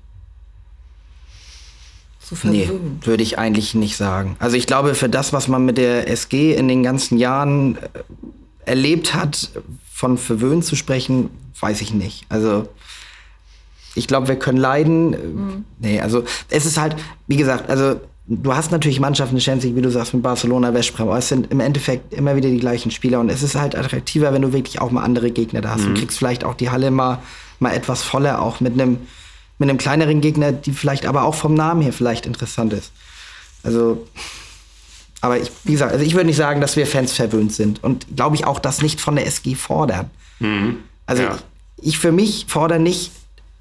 So Nee, verwöhnt. würde ich eigentlich nicht sagen. Also ich glaube, für das, was man mit der SG in den ganzen Jahren äh, erlebt hat, von verwöhnt zu sprechen, weiß ich nicht. Also ich glaube, wir können leiden. Mhm. Nee, also es ist halt, wie gesagt, also du hast natürlich Mannschaften, die Champions wie du sagst, mit Barcelona, Westbrem, aber es sind im Endeffekt immer wieder die gleichen Spieler und es ist halt attraktiver, wenn du wirklich auch mal andere Gegner da hast. Du kriegst vielleicht auch die Halle mal, mal etwas voller, auch mit einem mit einem kleineren Gegner, die vielleicht aber auch vom Namen her vielleicht interessant ist. Also, aber ich, wie gesagt, also ich würde nicht sagen, dass wir Fans verwöhnt sind und glaube ich auch das nicht von der SG fordern. Also Ja. ich, ich für mich fordere nicht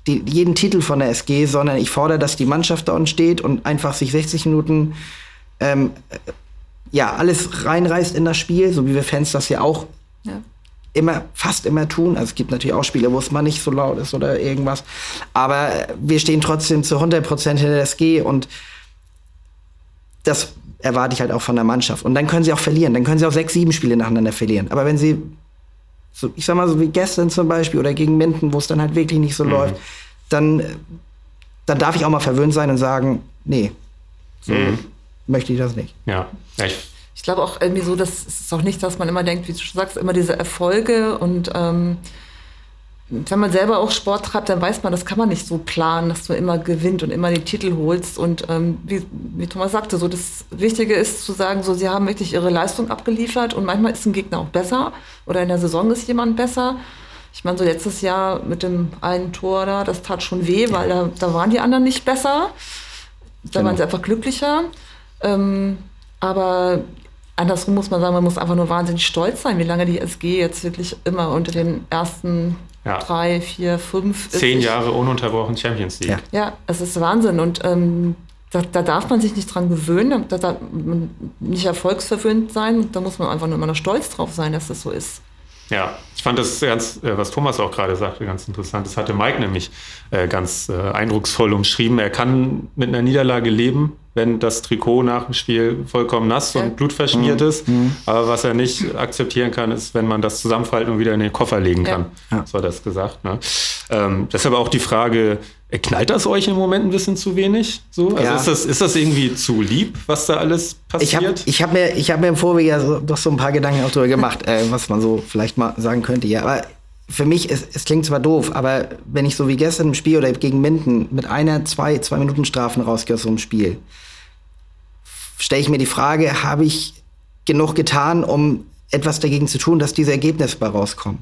die, jeden Titel von der SG, sondern ich fordere, dass die Mannschaft da unten steht und einfach sich 60 Minuten ähm, äh, ja alles reinreißt in das Spiel, so wie wir Fans das ja auch Ja. Immer, fast immer tun. Also es gibt natürlich auch Spiele, wo es mal nicht so laut ist oder irgendwas. Aber wir stehen trotzdem zu 100 Prozent hinter der SG und das erwarte ich halt auch von der Mannschaft. Und dann können sie auch verlieren. Dann können sie auch sechs, sieben Spiele nacheinander verlieren. Aber wenn sie, so, ich sag mal so wie gestern zum Beispiel oder gegen Minden, wo es dann halt wirklich nicht so läuft, dann, dann darf ich auch mal verwöhnt sein und sagen, nee, so möchte ich das nicht. Ja, ja ich, Ich glaube auch irgendwie so, das ist auch nicht, dass man immer denkt, wie du schon sagst, immer diese Erfolge und ähm, wenn man selber auch Sport treibt, dann weiß man, das kann man nicht so planen, dass du immer gewinnt und immer die Titel holst. Und ähm, wie, wie Thomas sagte, so das Wichtige ist zu sagen, so sie haben wirklich ihre Leistung abgeliefert und manchmal ist ein Gegner auch besser oder in der Saison ist jemand besser. Ich meine, so letztes Jahr mit dem einen Tor da, das tat schon weh, weil da, da waren die anderen nicht besser. Da waren sie einfach glücklicher. Ähm, aber andersrum muss man sagen, man muss einfach nur wahnsinnig stolz sein, wie lange die SG jetzt wirklich immer unter den ersten Ja. drei, vier, fünf. ist Zehn Jahre ununterbrochen Champions League. Ja. Ja, es ist Wahnsinn und ähm, da, da darf man sich nicht dran gewöhnen, da darf man nicht erfolgsverwöhnt sein, da muss man einfach nur immer noch stolz drauf sein, dass das so ist. Ja, ich fand das ganz, äh, was Thomas auch gerade sagte, ganz interessant. Das hatte Mike nämlich äh, ganz äh, eindrucksvoll umschrieben. Er kann mit einer Niederlage leben, wenn das Trikot nach dem Spiel vollkommen nass und blutverschmiert ist. Aber was er nicht akzeptieren kann, ist, wenn man das zusammenfalten und wieder in den Koffer legen kann. Ja. So hat er es gesagt. Ne? Ähm, deshalb auch die Frage, äh, knallt das euch im Moment ein bisschen zu wenig? So? Also Ja. ist, das, ist das irgendwie zu lieb, was da alles Ich habe passiert? ich hab mir, ich hab mir im Vorweg ja so, doch so ein paar Gedanken auch darüber gemacht, äh, was man so vielleicht mal sagen könnte. Ja, aber für mich, es, es klingt zwar doof, aber wenn ich so wie gestern im Spiel oder gegen Minden mit einer, zwei, zwei Minuten Strafen rausgehe aus so einem Spiel, stelle ich mir die Frage, habe ich genug getan, um etwas dagegen zu tun, dass diese Ergebnisse bei rauskommen?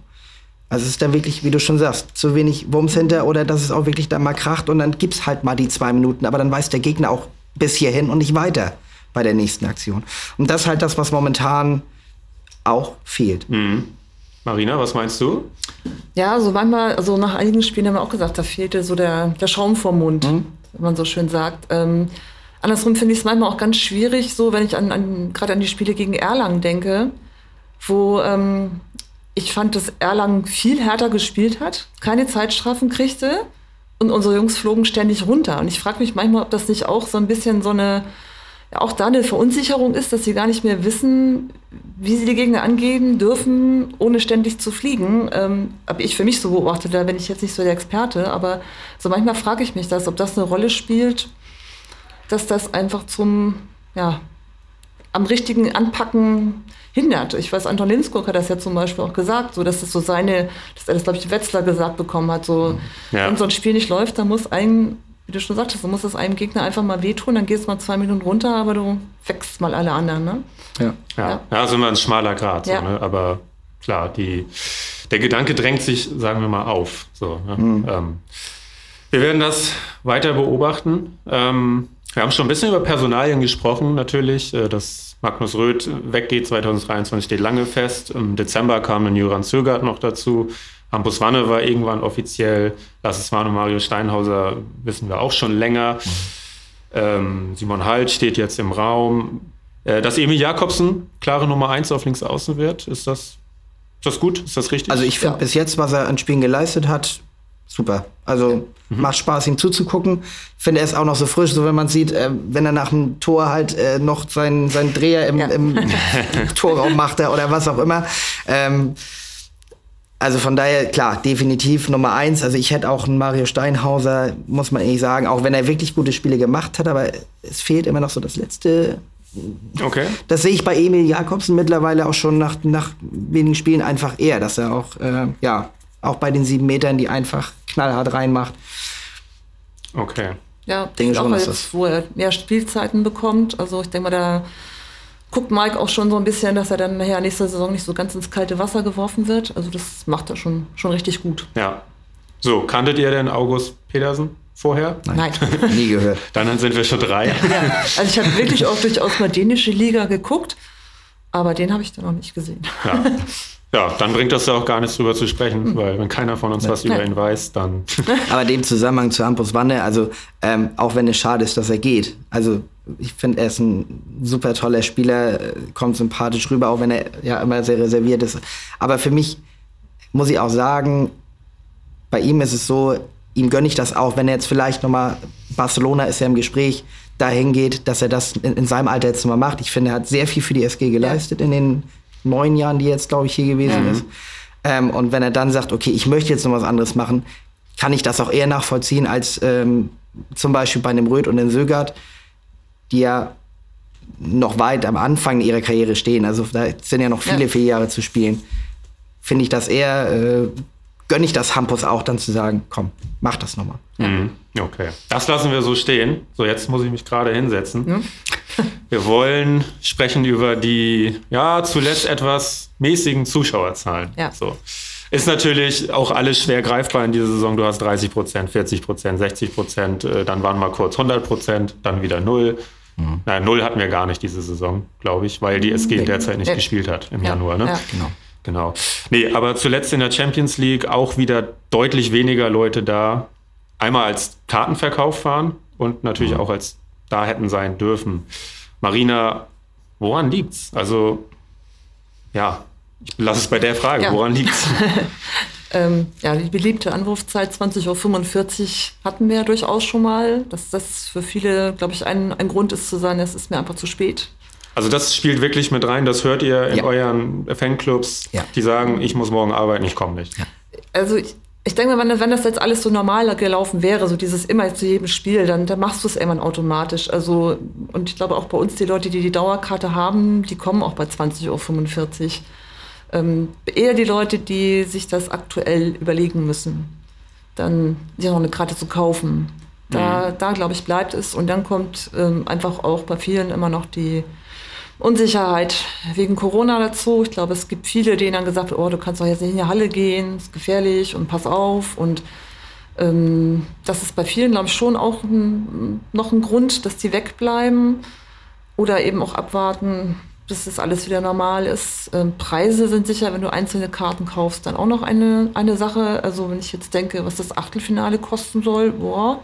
Also es ist dann wirklich, wie du schon sagst, zu wenig Wumms hinter oder dass es auch wirklich dann mal kracht und dann gibt's halt mal die zwei Minuten, aber dann weiß der Gegner auch bis hierhin und nicht weiter bei der nächsten Aktion. Und das ist halt das, was momentan auch fehlt. Mhm. Marina, was meinst du? Ja, so manchmal, also nach einigen Spielen haben wir auch gesagt, da fehlte so der, der Schaum vom Mund, wenn man so schön sagt. Ähm, andersrum finde ich es manchmal auch ganz schwierig, so wenn ich an, an gerade an die Spiele gegen Erlangen denke, wo ähm, ich fand, dass Erlangen viel härter gespielt hat, keine Zeitstrafen kriegte und unsere Jungs flogen ständig runter. Und ich frage mich manchmal, ob das nicht auch so ein bisschen so eine, ja, auch da eine Verunsicherung ist, dass sie gar nicht mehr wissen, wie sie die Gegner angehen dürfen, ohne ständig zu fliegen. Ähm, habe ich für mich so beobachtet, da bin ich jetzt nicht so der Experte, aber so manchmal frage ich mich das, ob das eine Rolle spielt, dass das einfach zum, ja, am richtigen Anpacken hindert. Ich weiß, Anton Linskog hat das ja zum Beispiel auch gesagt, so dass das so seine, dass er das, glaube ich, Wetzler gesagt bekommen hat, so, Ja. wenn so ein Spiel nicht läuft, dann muss ein, wie du schon sagtest, dann muss es einem Gegner einfach mal wehtun, dann gehst du mal zwei Minuten runter, aber du wächst mal alle anderen, ne? Ja. Ja, Ja. ja. ist immer ein schmaler Grad. Ja. So, ne? Aber klar, die, der Gedanke drängt sich, sagen wir mal, auf. So, ne? ähm, wir werden das weiter beobachten. Ähm, wir haben schon ein bisschen über Personalien gesprochen, natürlich. Äh, Dass Magnus Röth weggeht 2023 steht lange fest. Im Dezember kam ein Jöran Zögert noch dazu. Hampus Wanne war irgendwann offiziell. Lasses Manu Mario Steinhauser wissen wir auch schon länger. Ähm, Simon Halt steht jetzt im Raum. Äh, dass Emil Jakobsen klare Nummer 1 auf links außen wird, ist das, ist das gut? Ist das richtig? Also ich finde Ja. bis jetzt, was er an Spielen geleistet hat, super. Also macht Spaß, ihm zuzugucken. Ich finde, er ist auch noch so frisch, so wenn man sieht, äh, wenn er nach dem Tor halt äh, noch seinen, seinen Dreher im, Ja. im Torraum macht er oder was auch immer. Ähm, also von daher, klar, definitiv Nummer eins. Also ich hätte auch einen Mario Steinhauser, muss man ehrlich sagen, auch wenn er wirklich gute Spiele gemacht hat, aber es fehlt immer noch so das letzte okay. das sehe ich bei Emil Jakobsen mittlerweile auch schon nach, nach wenigen Spielen einfach eher, dass er auch, äh, ja, auch bei den sieben Metern die einfach knallhart reinmacht. Okay. Ja, Denke ich schon, auch dass jetzt, wo er mehr Spielzeiten bekommt. Also ich denke mal, da guckt Mike auch schon so ein bisschen, dass er dann nachher nächste Saison nicht so ganz ins kalte Wasser geworfen wird. Also das macht er schon, schon richtig gut. Ja. So, kanntet ihr denn August Pedersen vorher? Nein. Nie gehört. Dann sind wir schon drei. ja. Also ich habe wirklich auch durchaus mal dänische Liga geguckt, aber den habe ich dann noch nicht gesehen. Ja. Ja, dann bringt das ja auch gar nichts drüber zu sprechen, weil wenn keiner von uns was über ihn weiß, dann. Aber dem Zusammenhang zu Hampus Wanne, also ähm, auch wenn es schade ist, dass er geht. Also ich finde, er ist ein super toller Spieler, äh, kommt sympathisch rüber, auch wenn er ja immer sehr reserviert ist. Aber für mich muss ich auch sagen, bei ihm ist es so, ihm gönne ich das auch, wenn er jetzt vielleicht nochmal, Barcelona ist ja im Gespräch, dahin geht, dass er das in, in seinem Alter jetzt nochmal macht. Ich finde, er hat sehr viel für die SG geleistet in den neun Jahren, die jetzt, glaube ich, hier gewesen ist. Ähm, und wenn er dann sagt, okay, ich möchte jetzt noch was anderes machen, kann ich das auch eher nachvollziehen als ähm, zum Beispiel bei einem Röth und dem Sögert, die ja noch weit am Anfang ihrer Karriere stehen. Also da sind ja noch viele, Ja. vier Jahre zu spielen. Finde ich das eher, äh, gönne ich das Hampus auch dann zu sagen, komm, mach das nochmal. Mhm. Okay. Das lassen wir so stehen. So, jetzt muss ich mich gerade hinsetzen. Wir wollen sprechen über die, ja, zuletzt etwas mäßigen Zuschauerzahlen. Ja. So. Ist natürlich auch alles schwer greifbar in dieser Saison. Du hast 30 Prozent, 40 Prozent, 60 Prozent, äh, dann waren mal kurz 100 Prozent, dann wieder null. Naja, null hatten wir gar nicht diese Saison, glaube ich, weil die SG derzeit nicht Nee. gespielt hat im Ja, Januar. Ne? ja. Genau. Genau. Nee, aber zuletzt in der Champions League auch wieder deutlich weniger Leute da. Einmal als Kartenverkauf fahren und natürlich auch als da hätten sein dürfen. Marina, woran liegt's? Also, ja, ich lasse es bei der Frage. Ja. Woran liegt's? Ähm, ja, die beliebte Anrufzeit 20.45 Uhr hatten wir ja durchaus schon mal. Dass das für viele, glaube ich, ein, ein Grund ist zu sagen, es ist mir einfach zu spät. Also das spielt wirklich mit rein, das hört ihr in Ja. euren Fanclubs, Ja. die sagen, ich muss morgen arbeiten, ich komme nicht. Also ich, ich denke, wenn, wenn das jetzt alles so normal gelaufen wäre, so dieses immer zu jedem Spiel, dann, dann machst du es irgendwann automatisch. Also, und ich glaube auch bei uns, die Leute, die die Dauerkarte haben, die kommen auch bei 20.45 Uhr. Ähm, eher die Leute, die sich das aktuell überlegen müssen, dann sich noch eine Karte zu kaufen. Da, da glaube ich, bleibt es. Und dann kommt ähm, einfach auch bei vielen immer noch die Unsicherheit wegen Corona dazu. Ich glaube, es gibt viele, denen dann gesagt wird, oh, du kannst doch jetzt nicht in die Halle gehen, ist gefährlich und pass auf. Und ähm, das ist bei vielen, glaube ich, schon auch ein, noch ein Grund, dass die wegbleiben oder eben auch abwarten, bis das alles wieder normal ist. Ähm, Preise sind sicher, wenn du einzelne Karten kaufst, dann auch noch eine, eine Sache. Also wenn ich jetzt denke, was das Achtelfinale kosten soll, boah,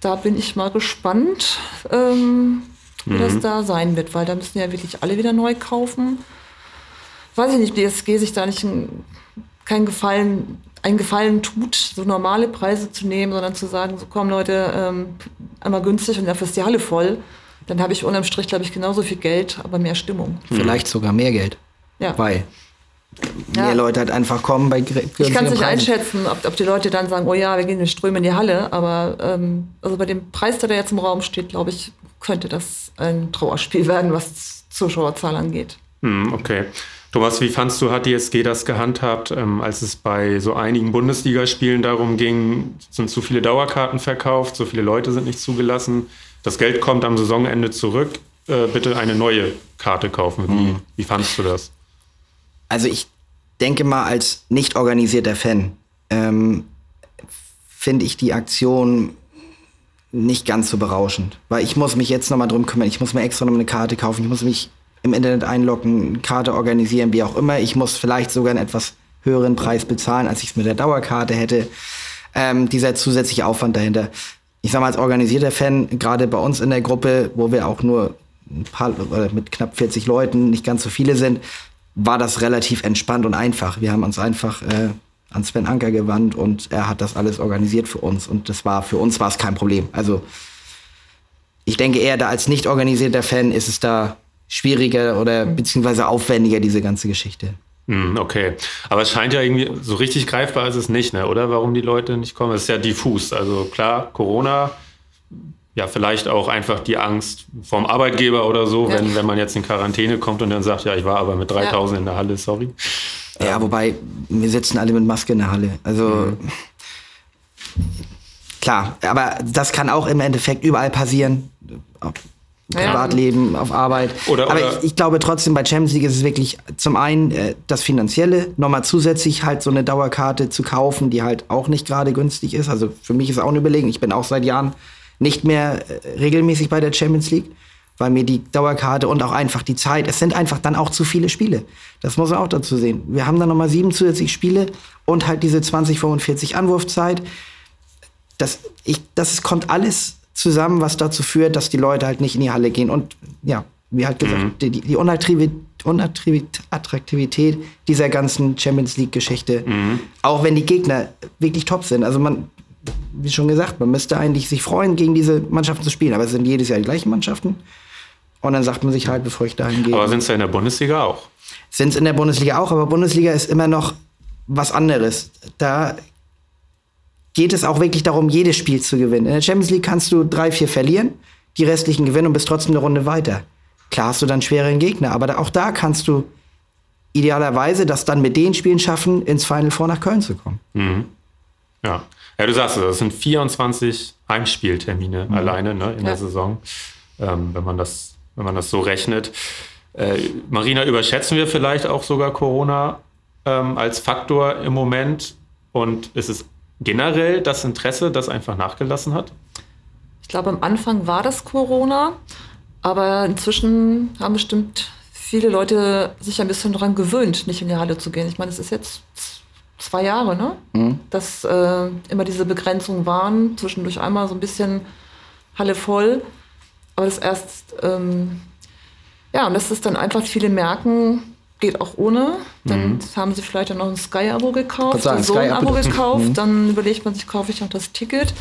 da bin ich mal gespannt, ähm, wie das da sein wird, weil da müssen ja wirklich alle wieder neu kaufen. Weiß ich nicht, DSG sich da nicht ein, kein Gefallen, einen Gefallen tut, so normale Preise zu nehmen, sondern zu sagen, so komm Leute, ähm, einmal günstig und dafür ist die Halle voll. Dann habe ich unterm Strich, glaube ich, genauso viel Geld, aber mehr Stimmung. Vielleicht sogar mehr Geld. Ja. Weil Ja. mehr Leute halt einfach kommen bei Ich kann es nicht Preisen. einschätzen, ob, ob die Leute dann sagen, oh ja, wir gehen in Ströme in die Halle, aber ähm, also bei dem Preis, der da jetzt im Raum steht, glaube ich, könnte das ein Trauerspiel werden, was Zuschauerzahl angeht. Hm, okay. Thomas, wie fandst du, hat die SG das gehandhabt, ähm, als es bei so einigen Bundesligaspielen darum ging, sind zu viele Dauerkarten verkauft, so viele Leute sind nicht zugelassen, das Geld kommt am Saisonende zurück, äh, bitte eine neue Karte kaufen. Wie, wie fandst du das? Also ich denke mal, als nicht organisierter Fan ähm, finde ich die Aktion nicht ganz so berauschend. Weil ich muss mich jetzt nochmal drum kümmern. Ich muss mir extra noch eine Karte kaufen. Ich muss mich im Internet einloggen, Karte organisieren, wie auch immer. Ich muss vielleicht sogar einen etwas höheren Preis bezahlen, als ich es mit der Dauerkarte hätte. Ähm, dieser zusätzliche Aufwand dahinter. Ich sag mal, als organisierter Fan, gerade bei uns in der Gruppe, wo wir auch nur ein paar, oder mit knapp 40 Leuten, nicht ganz so viele sind, war das relativ entspannt und einfach. Wir haben uns einfach äh, an Sven Anker gewandt und er hat das alles organisiert für uns. Und das war für uns war es kein Problem. Also ich denke eher, da als nicht organisierter Fan ist es da schwieriger oder beziehungsweise aufwendiger, diese ganze Geschichte. Hm, okay. Aber es scheint ja irgendwie, so richtig greifbar ist es nicht, ne? oder? Warum die Leute nicht kommen. Es ist ja diffus. Also klar, Corona, ja, vielleicht auch einfach die Angst vom Arbeitgeber oder so, Ja. wenn, wenn man jetzt in Quarantäne kommt und dann sagt, ja, ich war aber mit 3000 in der Halle, sorry. Ja, wobei wir sitzen alle mit Maske in der Halle. Also klar, aber das kann auch im Endeffekt überall passieren. Ob Ja. Privatleben, auf Arbeit. Oder- aber oder- ich, ich glaube trotzdem, bei Champions League ist es wirklich zum einen äh, das Finanzielle, nochmal zusätzlich halt so eine Dauerkarte zu kaufen, die halt auch nicht gerade günstig ist. Also für mich ist auch eine Überlegung. Ich bin auch seit Jahren nicht mehr äh, regelmäßig bei der Champions League, weil mir die Dauerkarte und auch einfach die Zeit, es sind einfach dann auch zu viele Spiele. Das muss man auch dazu sehen. Wir haben dann nochmal sieben zusätzliche Spiele und halt diese 20, 45 Anwurfzeit. Das, ich, das kommt alles zusammen, was dazu führt, dass die Leute halt nicht in die Halle gehen. Und ja, wie halt gesagt, die, die Unattraktivität, dieser ganzen Champions League-Geschichte, auch wenn die Gegner wirklich top sind. Also man, wie schon gesagt, man müsste eigentlich sich freuen, gegen diese Mannschaften zu spielen. Aber es sind jedes Jahr die gleichen Mannschaften. Und dann sagt man sich halt, bevor ich dahin gehe. Aber sind es ja in der Bundesliga auch? Sind es in der Bundesliga auch, aber Bundesliga ist immer noch was anderes. Da geht es auch wirklich darum, jedes Spiel zu gewinnen. In der Champions League kannst du drei, vier verlieren, die restlichen gewinnen und bist trotzdem eine Runde weiter. Klar hast du dann schweren Gegner, aber auch da kannst du idealerweise das dann mit den Spielen schaffen, ins Final Four nach Köln zu kommen. Ja. Ja, du sagst es, das sind 24 Heimspieltermine alleine ne, in Ja. der Saison, ähm, wenn, man das, wenn man das so rechnet. Äh, Marina, überschätzen wir vielleicht auch sogar Corona ähm, als Faktor im Moment? Und ist es generell das Interesse, das einfach nachgelassen hat? Ich glaube, am Anfang war das Corona, aber inzwischen haben bestimmt viele Leute sich ein bisschen daran gewöhnt, nicht in die Halle zu gehen. Ich meine, es ist jetzt zwei Jahre, ne? Mhm. Dass äh, immer diese Begrenzungen waren, zwischendurch einmal so ein bisschen Halle voll. Aber das erst, ähm, ja, und das ist dann einfach, viele merken, geht auch ohne. Dann mhm. haben sie vielleicht dann noch ein Sky-Abo gekauft, sagen, so ein Abo gekauft, mhm. dann überlegt man sich, kaufe ich noch das Ticket.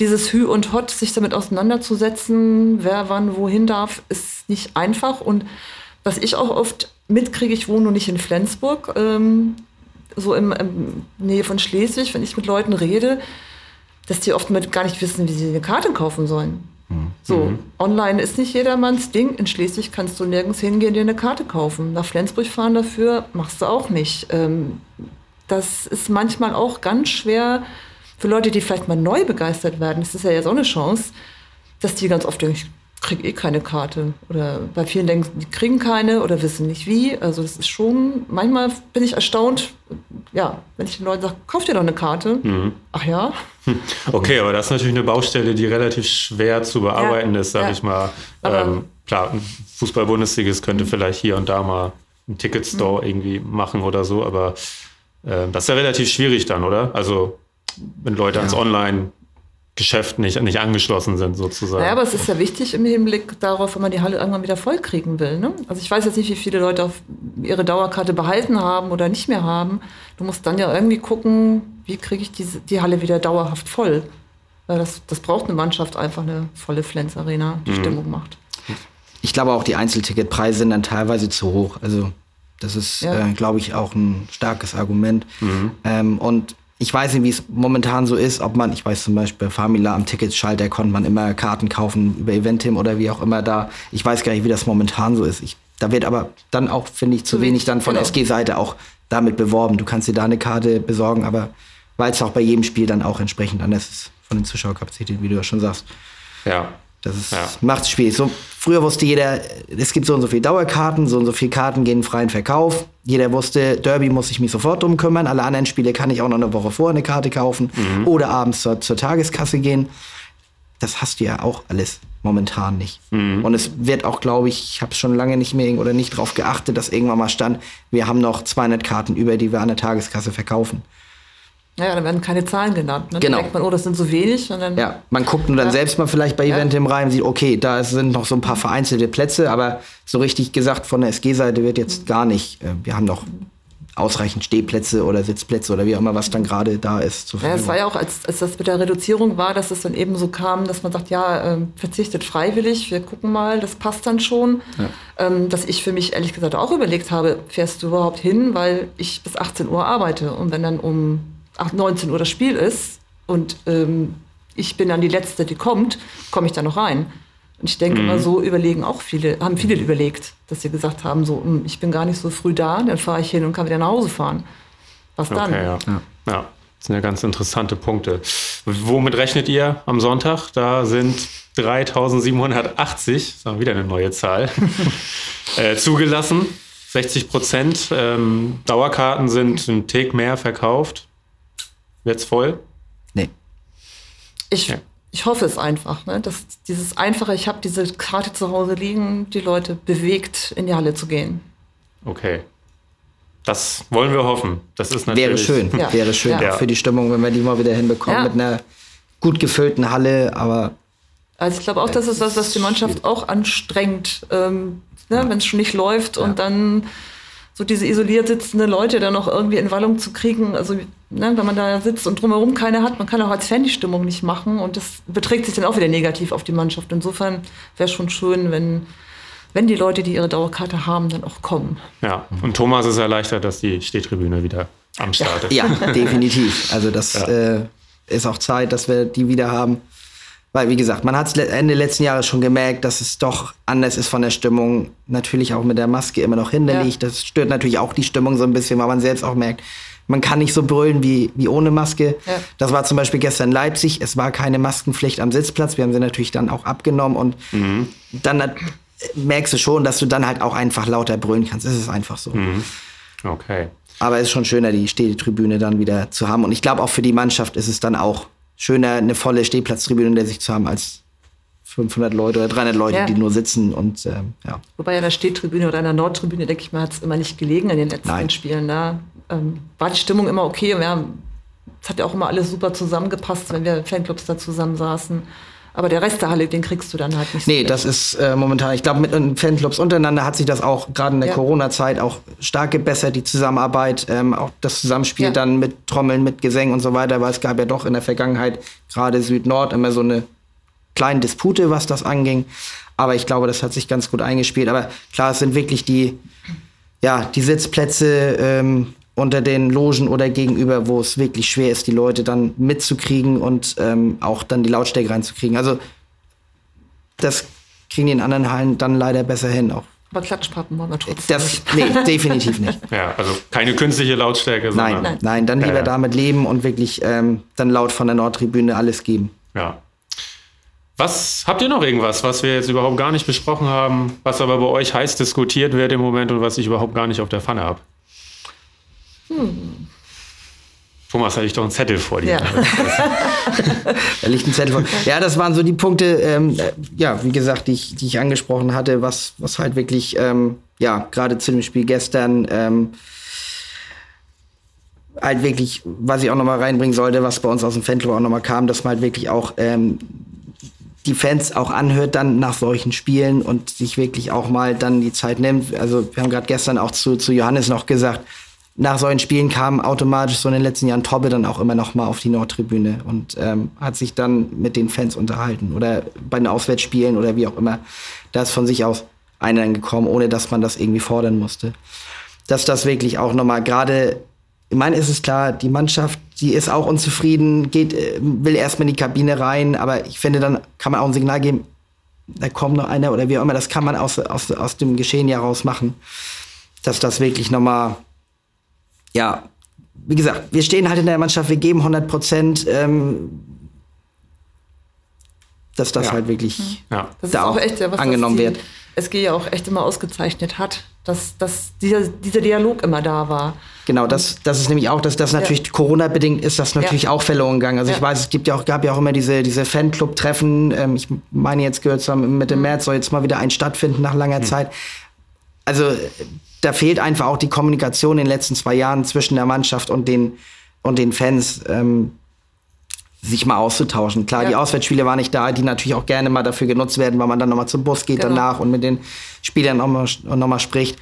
Dieses Hü und Hot, sich damit auseinanderzusetzen, wer wann wohin darf, ist nicht einfach. Und was ich auch oft mitkriege, ich wohne nur nicht in Flensburg, ähm, so im, im Nähe von Schleswig, wenn ich mit Leuten rede, dass die oft mit gar nicht wissen, wie sie eine Karte kaufen sollen. So, mhm. online ist nicht jedermanns Ding. In Schleswig kannst du nirgends hingehen, dir eine Karte kaufen. Nach Flensburg fahren dafür machst du auch nicht. Ähm, das ist manchmal auch ganz schwer für Leute, die vielleicht mal neu begeistert werden. Das ist ja jetzt auch eine Chance, dass die ganz oft denken, kriege eh keine Karte. Oder bei vielen denken, die kriegen keine oder wissen nicht wie. Also das ist schon, manchmal bin ich erstaunt, ja, wenn ich den Leuten sage, kauf dir doch eine Karte. Mhm. Ach ja. Okay, aber das ist natürlich eine Baustelle, die relativ schwer zu bearbeiten ja, ist, sag ja. ich mal. Ähm, klar, ein Fußball-Bundesligist könnte mhm. vielleicht hier und da mal einen Ticketstore mhm. irgendwie machen oder so, aber äh, das ist ja relativ schwierig dann, oder? Also wenn Leute ja. ans Online Geschäft nicht, nicht angeschlossen sind, sozusagen. Ja, aber es ist ja wichtig im Hinblick darauf, wenn man die Halle irgendwann wieder voll kriegen will. Ne? Also ich weiß jetzt nicht, wie viele Leute auf ihre Dauerkarte behalten haben oder nicht mehr haben. Du musst dann ja irgendwie gucken, wie kriege ich diese, die Halle wieder dauerhaft voll. Weil das, das braucht eine Mannschaft einfach eine volle Flens Arena, die mhm. Stimmung macht. Ich glaube auch, die Einzelticketpreise sind dann teilweise zu hoch. Also das ist, ja. äh, glaube ich, auch ein starkes Argument. Mhm. Ähm, und ich weiß nicht, wie es momentan so ist, ob man, ich weiß zum Beispiel bei Famila am Ticketschalter konnte man immer Karten kaufen über Eventim oder wie auch immer da. Ich weiß gar nicht, wie das momentan so ist. Ich, da wird aber dann auch, finde ich, zu wenig dann von genau. SG-Seite auch damit beworben. Du kannst dir da eine Karte besorgen, aber weil es auch bei jedem Spiel dann auch entsprechend anders ist von den Zuschauerkapazitäten, wie du ja schon sagst. Ja. Das ja. macht es schwierig. So, früher wusste jeder, es gibt so und so viele Dauerkarten, so und so viele Karten gehen in freien Verkauf. Jeder wusste, Derby muss ich mich sofort drum kümmern. Alle anderen Spiele kann ich auch noch eine Woche vorher eine Karte kaufen mhm. oder abends zur, zur, Tageskasse gehen. Das hast du ja auch alles momentan nicht. Mhm. Und es wird auch, glaube ich, ich habe schon lange nicht mehr oder nicht darauf geachtet, dass irgendwann mal stand, wir haben noch 200 Karten über, die wir an der Tageskasse verkaufen. Ja, dann werden keine Zahlen genannt. Ne? Genau. Dann denkt man, oh, das sind so wenig. Und dann, ja, man guckt nur dann ja. selbst mal vielleicht bei Eventim ja. rein und sieht, okay, da sind noch so ein paar vereinzelte Plätze, aber so richtig gesagt von der SG-Seite wird jetzt gar nicht. Äh, wir haben noch ausreichend Stehplätze oder Sitzplätze oder wie auch immer, was dann gerade da ist. ja, es war ja auch, als, als das mit der Reduzierung war, dass es dann eben so kam, dass man sagt, ja, äh, verzichtet freiwillig, wir gucken mal, das passt dann schon. Ja. Ähm, dass ich für mich ehrlich gesagt auch überlegt habe, fährst du überhaupt hin, weil ich bis 18 Uhr arbeite und wenn dann um 19 Uhr das Spiel ist und ähm, ich bin dann die Letzte, die kommt, komme ich da noch rein. Und ich denke mhm. immer, so überlegen auch viele, haben viele überlegt, dass sie gesagt haben, so, hm, ich bin gar nicht so früh da, dann fahre ich hin und kann wieder nach Hause fahren. Was dann? Okay, ja. ja. ja. Das sind ja ganz interessante Punkte. Womit rechnet ihr am Sonntag? Da sind 3780, das ist wieder eine neue Zahl, äh, zugelassen. 60 Prozent. Ähm, Dauerkarten sind ein Tick mehr verkauft. Wird's voll? Nee. Ich, ja. ich hoffe es einfach, ne? dass dieses einfache, ich habe diese Karte zu Hause liegen, die Leute bewegt, in die Halle zu gehen. Okay. Das wollen wir hoffen. Das ist natürlich. Wäre schön, ja. wäre schön ja. für die Stimmung, wenn wir die mal wieder hinbekommen mit einer gut gefüllten Halle, aber. Also ich glaube auch, das ist was, was die Mannschaft auch anstrengt, ähm, ne? wenn es schon nicht läuft und dann so diese isoliert sitzende Leute dann noch irgendwie in Wallung zu kriegen. Also, ne, wenn man da sitzt und drumherum keine hat, man kann auch als Fan die Stimmung nicht machen und das beträgt sich dann auch wieder negativ auf die Mannschaft. Insofern wäre es schon schön, wenn, wenn die Leute, die ihre Dauerkarte haben, dann auch kommen. Ja, und Thomas ist erleichtert, dass die Stehtribüne wieder am Start ist. Ja, definitiv. Also, das ja. äh, ist auch Zeit, dass wir die wieder haben. Weil, wie gesagt, man hat es Ende letzten Jahres schon gemerkt, dass es doch anders ist von der Stimmung. Natürlich auch mit der Maske immer noch hinderlich. Ja. Das stört natürlich auch die Stimmung so ein bisschen, weil man selbst auch merkt, man kann nicht so brüllen wie, wie ohne Maske. Ja. Das war zum Beispiel gestern in Leipzig. Es war keine Maskenpflicht am Sitzplatz. Wir haben sie natürlich dann auch abgenommen. Und mhm. dann merkst du schon, dass du dann halt auch einfach lauter brüllen kannst. Es ist einfach so. Mhm. Okay. Aber es ist schon schöner, die Städtetribüne dann wieder zu haben. Und ich glaube, auch für die Mannschaft ist es dann auch schöner, eine volle Stehplatztribüne in der sich zu haben, als 500 Leute oder 300 Leute, Ja. die nur sitzen und ähm, ja. Wobei an der Stehtribüne oder an der Nordtribüne, denke ich mal, hat es immer nicht gelegen in den letzten Nein. Spielen. Da ähm, war die Stimmung immer okay. Es hat ja auch immer alles super zusammengepasst, wenn wir Fanclubs da zusammensaßen. Aber der Rest der Halle, den kriegst du dann halt nicht Nee, mit. das ist äh, momentan, ich glaube, mit den Fanclubs untereinander hat sich das auch gerade in der Ja. Corona-Zeit auch stark gebessert, die Zusammenarbeit, ähm, auch das Zusammenspiel Ja. dann mit Trommeln, mit Gesängen und so weiter, weil es gab ja doch in der Vergangenheit gerade Süd-Nord immer so eine kleine Dispute, was das anging. Aber ich glaube, das hat sich ganz gut eingespielt. Aber klar, es sind wirklich die, ja, die Sitzplätze ähm, unter den Logen oder gegenüber, wo es wirklich schwer ist, die Leute dann mitzukriegen und ähm, auch dann die Lautstärke reinzukriegen. Also das kriegen die in anderen Hallen dann leider besser hin. Auch Aber Klatschpappen wollen wir trotzdem das, nicht. nee, definitiv nicht. Ja, also keine künstliche Lautstärke, Nein, sondern nein, nein, dann lieber Ja, ja. damit leben und wirklich ähm, dann laut von der Nordtribüne alles geben. Ja. Was habt ihr noch irgendwas, was wir jetzt überhaupt gar nicht besprochen haben, was aber bei euch heiß diskutiert wird im Moment und was ich überhaupt gar nicht auf der Pfanne habe? Thomas, hatte ich doch einen Zettel vor dir. Ja. Da liegt ein Zettel von. Ja, das waren so die Punkte, ähm, äh, ja, wie gesagt, die ich, die ich angesprochen hatte, was, was halt wirklich, ähm, ja, gerade zu dem Spiel gestern, ähm, halt wirklich, was ich auch nochmal reinbringen sollte, was bei uns aus dem Fanclub auch nochmal kam, dass man halt wirklich auch ähm, die Fans auch anhört dann nach solchen Spielen und sich wirklich auch mal dann die Zeit nimmt. Also wir haben gerade gestern auch zu, zu Johannes noch gesagt, nach solchen Spielen kam automatisch so in den letzten Jahren Tobbe dann auch immer noch mal auf die Nordtribüne und ähm, hat sich dann mit den Fans unterhalten oder bei den Auswärtsspielen oder wie auch immer. Da ist von sich aus einer gekommen, ohne dass man das irgendwie fordern musste. Dass das wirklich auch nochmal gerade, ich meine, ist es klar, die Mannschaft, die ist auch unzufrieden, geht, äh, will erstmal in die Kabine rein, aber ich finde, dann kann man auch ein Signal geben, da kommt noch einer oder wie auch immer, das kann man aus, aus, aus dem Geschehen ja raus machen. Dass das wirklich nochmal, ja, wie gesagt, wir stehen halt in der Mannschaft, wir geben 100 Prozent, ähm, dass das Ja. halt wirklich Ja. Das da ist auch auch echt, ja, was angenommen das die wird. SG ja auch echt immer ausgezeichnet hat, dass, dass dieser, dieser Dialog immer da war. Genau, das, das ist nämlich auch, dass das natürlich Corona-bedingt ist, das natürlich Ja. auch verloren gegangen. Also ich Ja. weiß, es gibt ja auch, gab ja auch immer diese, diese Fanclub-Treffen. Ähm, ich meine, jetzt gehört zu haben, Mitte März soll jetzt mal wieder ein stattfinden nach langer Zeit. Also da fehlt einfach auch die Kommunikation in den letzten zwei Jahren zwischen der Mannschaft und den, und den Fans. Ähm, sich mal auszutauschen. Klar, Ja. die Auswärtsspiele waren nicht da, die natürlich auch gerne mal dafür genutzt werden, weil man dann nochmal zum Bus geht Genau. danach und mit den Spielern nochmal noch mal spricht.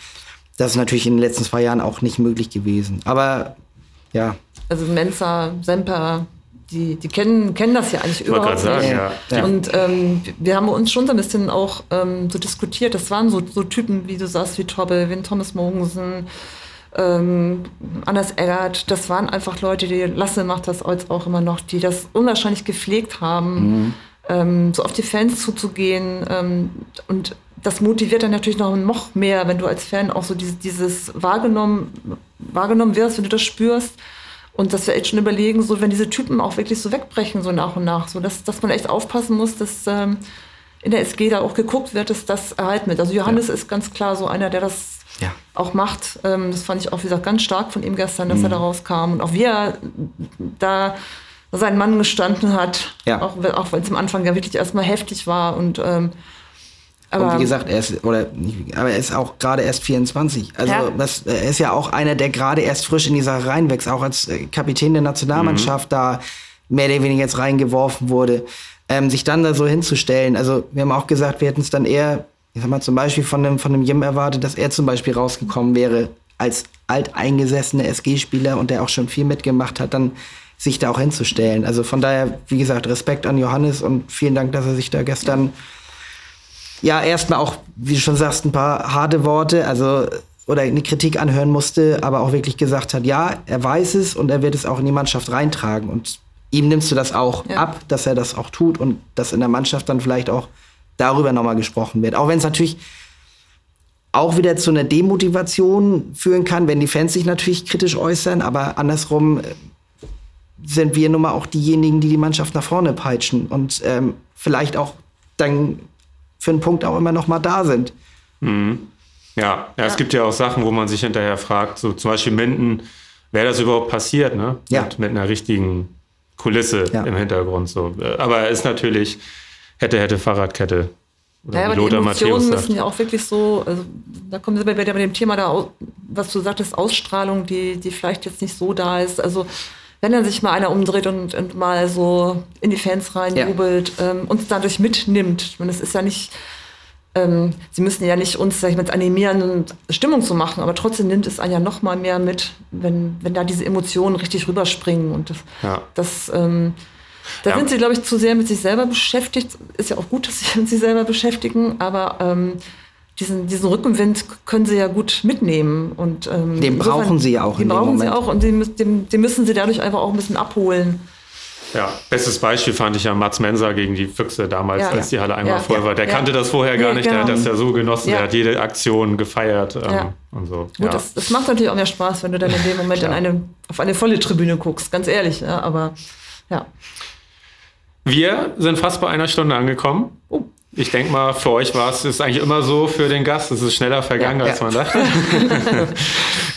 Das ist natürlich in den letzten zwei Jahren auch nicht möglich gewesen. Aber ja, Also Mensa, Semper, die, die kennen, kennen das ja eigentlich Ich wollte überhaupt gerade sagen, nicht. ja. Ja. Und ähm, wir haben uns schon so ein bisschen auch ähm, so diskutiert. Das waren so, so Typen, wie du sagst, wie Tobbe, wie ein Thomas Mogensen, ähm, Anders Eggert. Das waren einfach Leute, die Lasse macht das als auch immer noch, die das unwahrscheinlich gepflegt haben, ähm, so auf die Fans zuzugehen. Ähm, und das motiviert dann natürlich noch, noch mehr, wenn du als Fan auch so dieses, dieses wahrgenommen, wahrgenommen wirst, wenn du das spürst. Und dass wir echt schon überlegen, so wenn diese Typen auch wirklich so wegbrechen, so nach und nach, so dass, dass man echt aufpassen muss, dass ähm, in der SG da auch geguckt wird, dass das erhalten wird. Also Johannes ist ganz klar so einer, der das Ja. auch macht. Ähm, das fand ich auch, wie gesagt, ganz stark von ihm gestern, Mhm. dass er da rauskam. Und auch wie er da seinen Mann gestanden hat, Ja. auch, wenn- auch wenn es am Anfang ja wirklich erstmal heftig war. Und, ähm, aber und wie gesagt, er ist, oder aber er ist auch gerade erst 24. Also Ja. das, er ist ja auch einer, der gerade erst frisch in die Sache reinwächst, auch als äh, Kapitän der Nationalmannschaft da mehr oder weniger jetzt reingeworfen wurde. Ähm, sich dann da so hinzustellen, also wir haben auch gesagt, wir hätten es dann eher, ich sag mal zum Beispiel von einem, von einem Jim erwartet, dass er zum Beispiel rausgekommen wäre als alteingesessener SG-Spieler und der auch schon viel mitgemacht hat, dann sich da auch hinzustellen. Also von daher, wie gesagt, Respekt an Johannes und vielen Dank, dass er sich da gestern ja, erstmal auch, wie du schon sagst, ein paar harte Worte, also oder eine Kritik anhören musste, aber auch wirklich gesagt hat, ja, er weiß es und er wird es auch in die Mannschaft reintragen. Und ihm nimmst du das auch Ja. ab, dass er das auch tut und dass in der Mannschaft dann vielleicht auch darüber nochmal gesprochen wird. Auch wenn es natürlich auch wieder zu einer Demotivation führen kann, wenn die Fans sich natürlich kritisch äußern, aber andersrum äh, sind wir nun mal auch diejenigen, die die Mannschaft nach vorne peitschen und ähm, vielleicht auch dann für einen Punkt auch immer noch mal da sind. Ja, ja, es gibt ja auch Sachen, wo man sich hinterher fragt, so zum Beispiel Minden, wäre das überhaupt passiert, ne? Ja. Mit, mit einer richtigen Kulisse Ja. im Hintergrund. So. Aber ist natürlich hätte, hätte Fahrradkette. Oder naja, aber die Emotionen müssen ja auch wirklich so, also da kommen wir bei dem Thema da, was du sagtest, Ausstrahlung, die, die vielleicht jetzt nicht so da ist. Also wenn dann sich mal einer umdreht und, und mal so in die Fans reinjubelt, ja. ähm, uns dadurch mitnimmt. Und es ist ja nicht, ähm, sie müssen ja nicht uns, sag ich mal, animieren, Stimmung zu machen, aber trotzdem nimmt es einen ja noch mal mehr mit, wenn, wenn da diese Emotionen richtig rüberspringen. Und das, ja. das ähm, da ja. sind sie, glaube ich, zu sehr mit sich selber beschäftigt. Ist ja auch gut, dass sie mit sich selber beschäftigen, aber ähm, diesen, diesen Rückenwind können sie ja gut mitnehmen. Und, ähm, den brauchen sie ja auch. Den brauchen sie auch und den, den, den müssen sie dadurch einfach auch ein bisschen abholen. Ja, bestes Beispiel fand ich ja Mats Menser gegen die Füchse damals, ja, als die Halle einmal ja, voll war. Der ja. kannte das vorher gar nee, nicht, genau. der hat das ja so genossen, der hat jede Aktion gefeiert ähm, und so. Gut, das, das, macht natürlich auch mehr Spaß, wenn du dann in dem Moment in eine, auf eine volle Tribüne guckst, ganz ehrlich. aber ja. Wir sind fast bei einer Stunde angekommen. Oh. Ich denke mal, für euch war es ist eigentlich immer so für den Gast. Es ist schneller vergangen, ja, als ja. man dachte.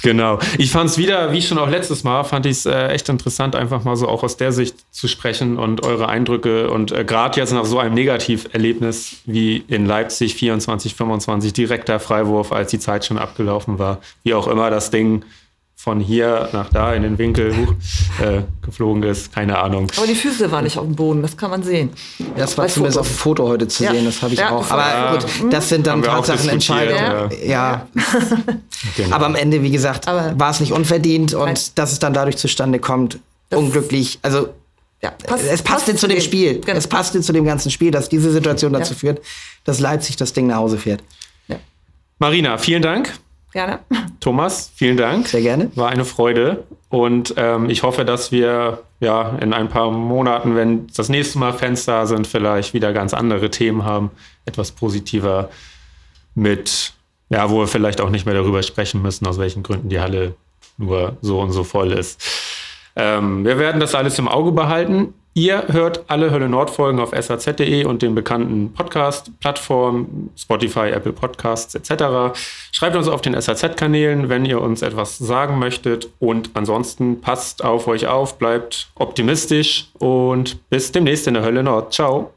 genau. Ich fand es wieder, wie schon auch letztes Mal, fand ich es äh, echt interessant, einfach mal so auch aus der Sicht zu sprechen und eure Eindrücke. Und äh, gerade jetzt nach so einem Negativerlebnis wie in Leipzig 24, 25, direkter Freiwurf, als die Zeit schon abgelaufen war, wie auch immer das Ding von hier nach da in den Winkel äh, geflogen ist, keine Ahnung. Aber die Füße waren nicht auf dem Boden, das kann man sehen. Das war zumindest Foto. auf dem Foto heute zu ja. sehen, das habe ich ja, auch. Aber gut, das sind dann Tatsachenentscheidungen. Ja. ja. genau. Aber am Ende, wie gesagt, war es nicht unverdient und Nein. dass es dann dadurch zustande kommt, das unglücklich. Also ja, passt, es passte passt zu dem Spiel. Genau. Es passte zu dem ganzen Spiel, dass diese Situation dazu führt, dass Leipzig das Ding nach Hause fährt. Marina, vielen Dank. Gerne. Thomas, vielen Dank. Sehr gerne. War eine Freude. Und ähm, ich hoffe, dass wir ja in ein paar Monaten, wenn das nächste Mal Fans da sind, vielleicht wieder ganz andere Themen haben, etwas positiver mit, ja, wo wir vielleicht auch nicht mehr darüber sprechen müssen, aus welchen Gründen die Halle nur so und so voll ist. Ähm, wir werden das alles im Auge behalten. Ihr hört alle Hölle Nord Folgen auf saz.de und den bekannten Podcast-Plattformen, Spotify, Apple Podcasts etc. Schreibt uns auf den SAZ-Kanälen, wenn ihr uns etwas sagen möchtet. Und ansonsten passt auf euch auf, bleibt optimistisch und bis demnächst in der Hölle Nord. Ciao.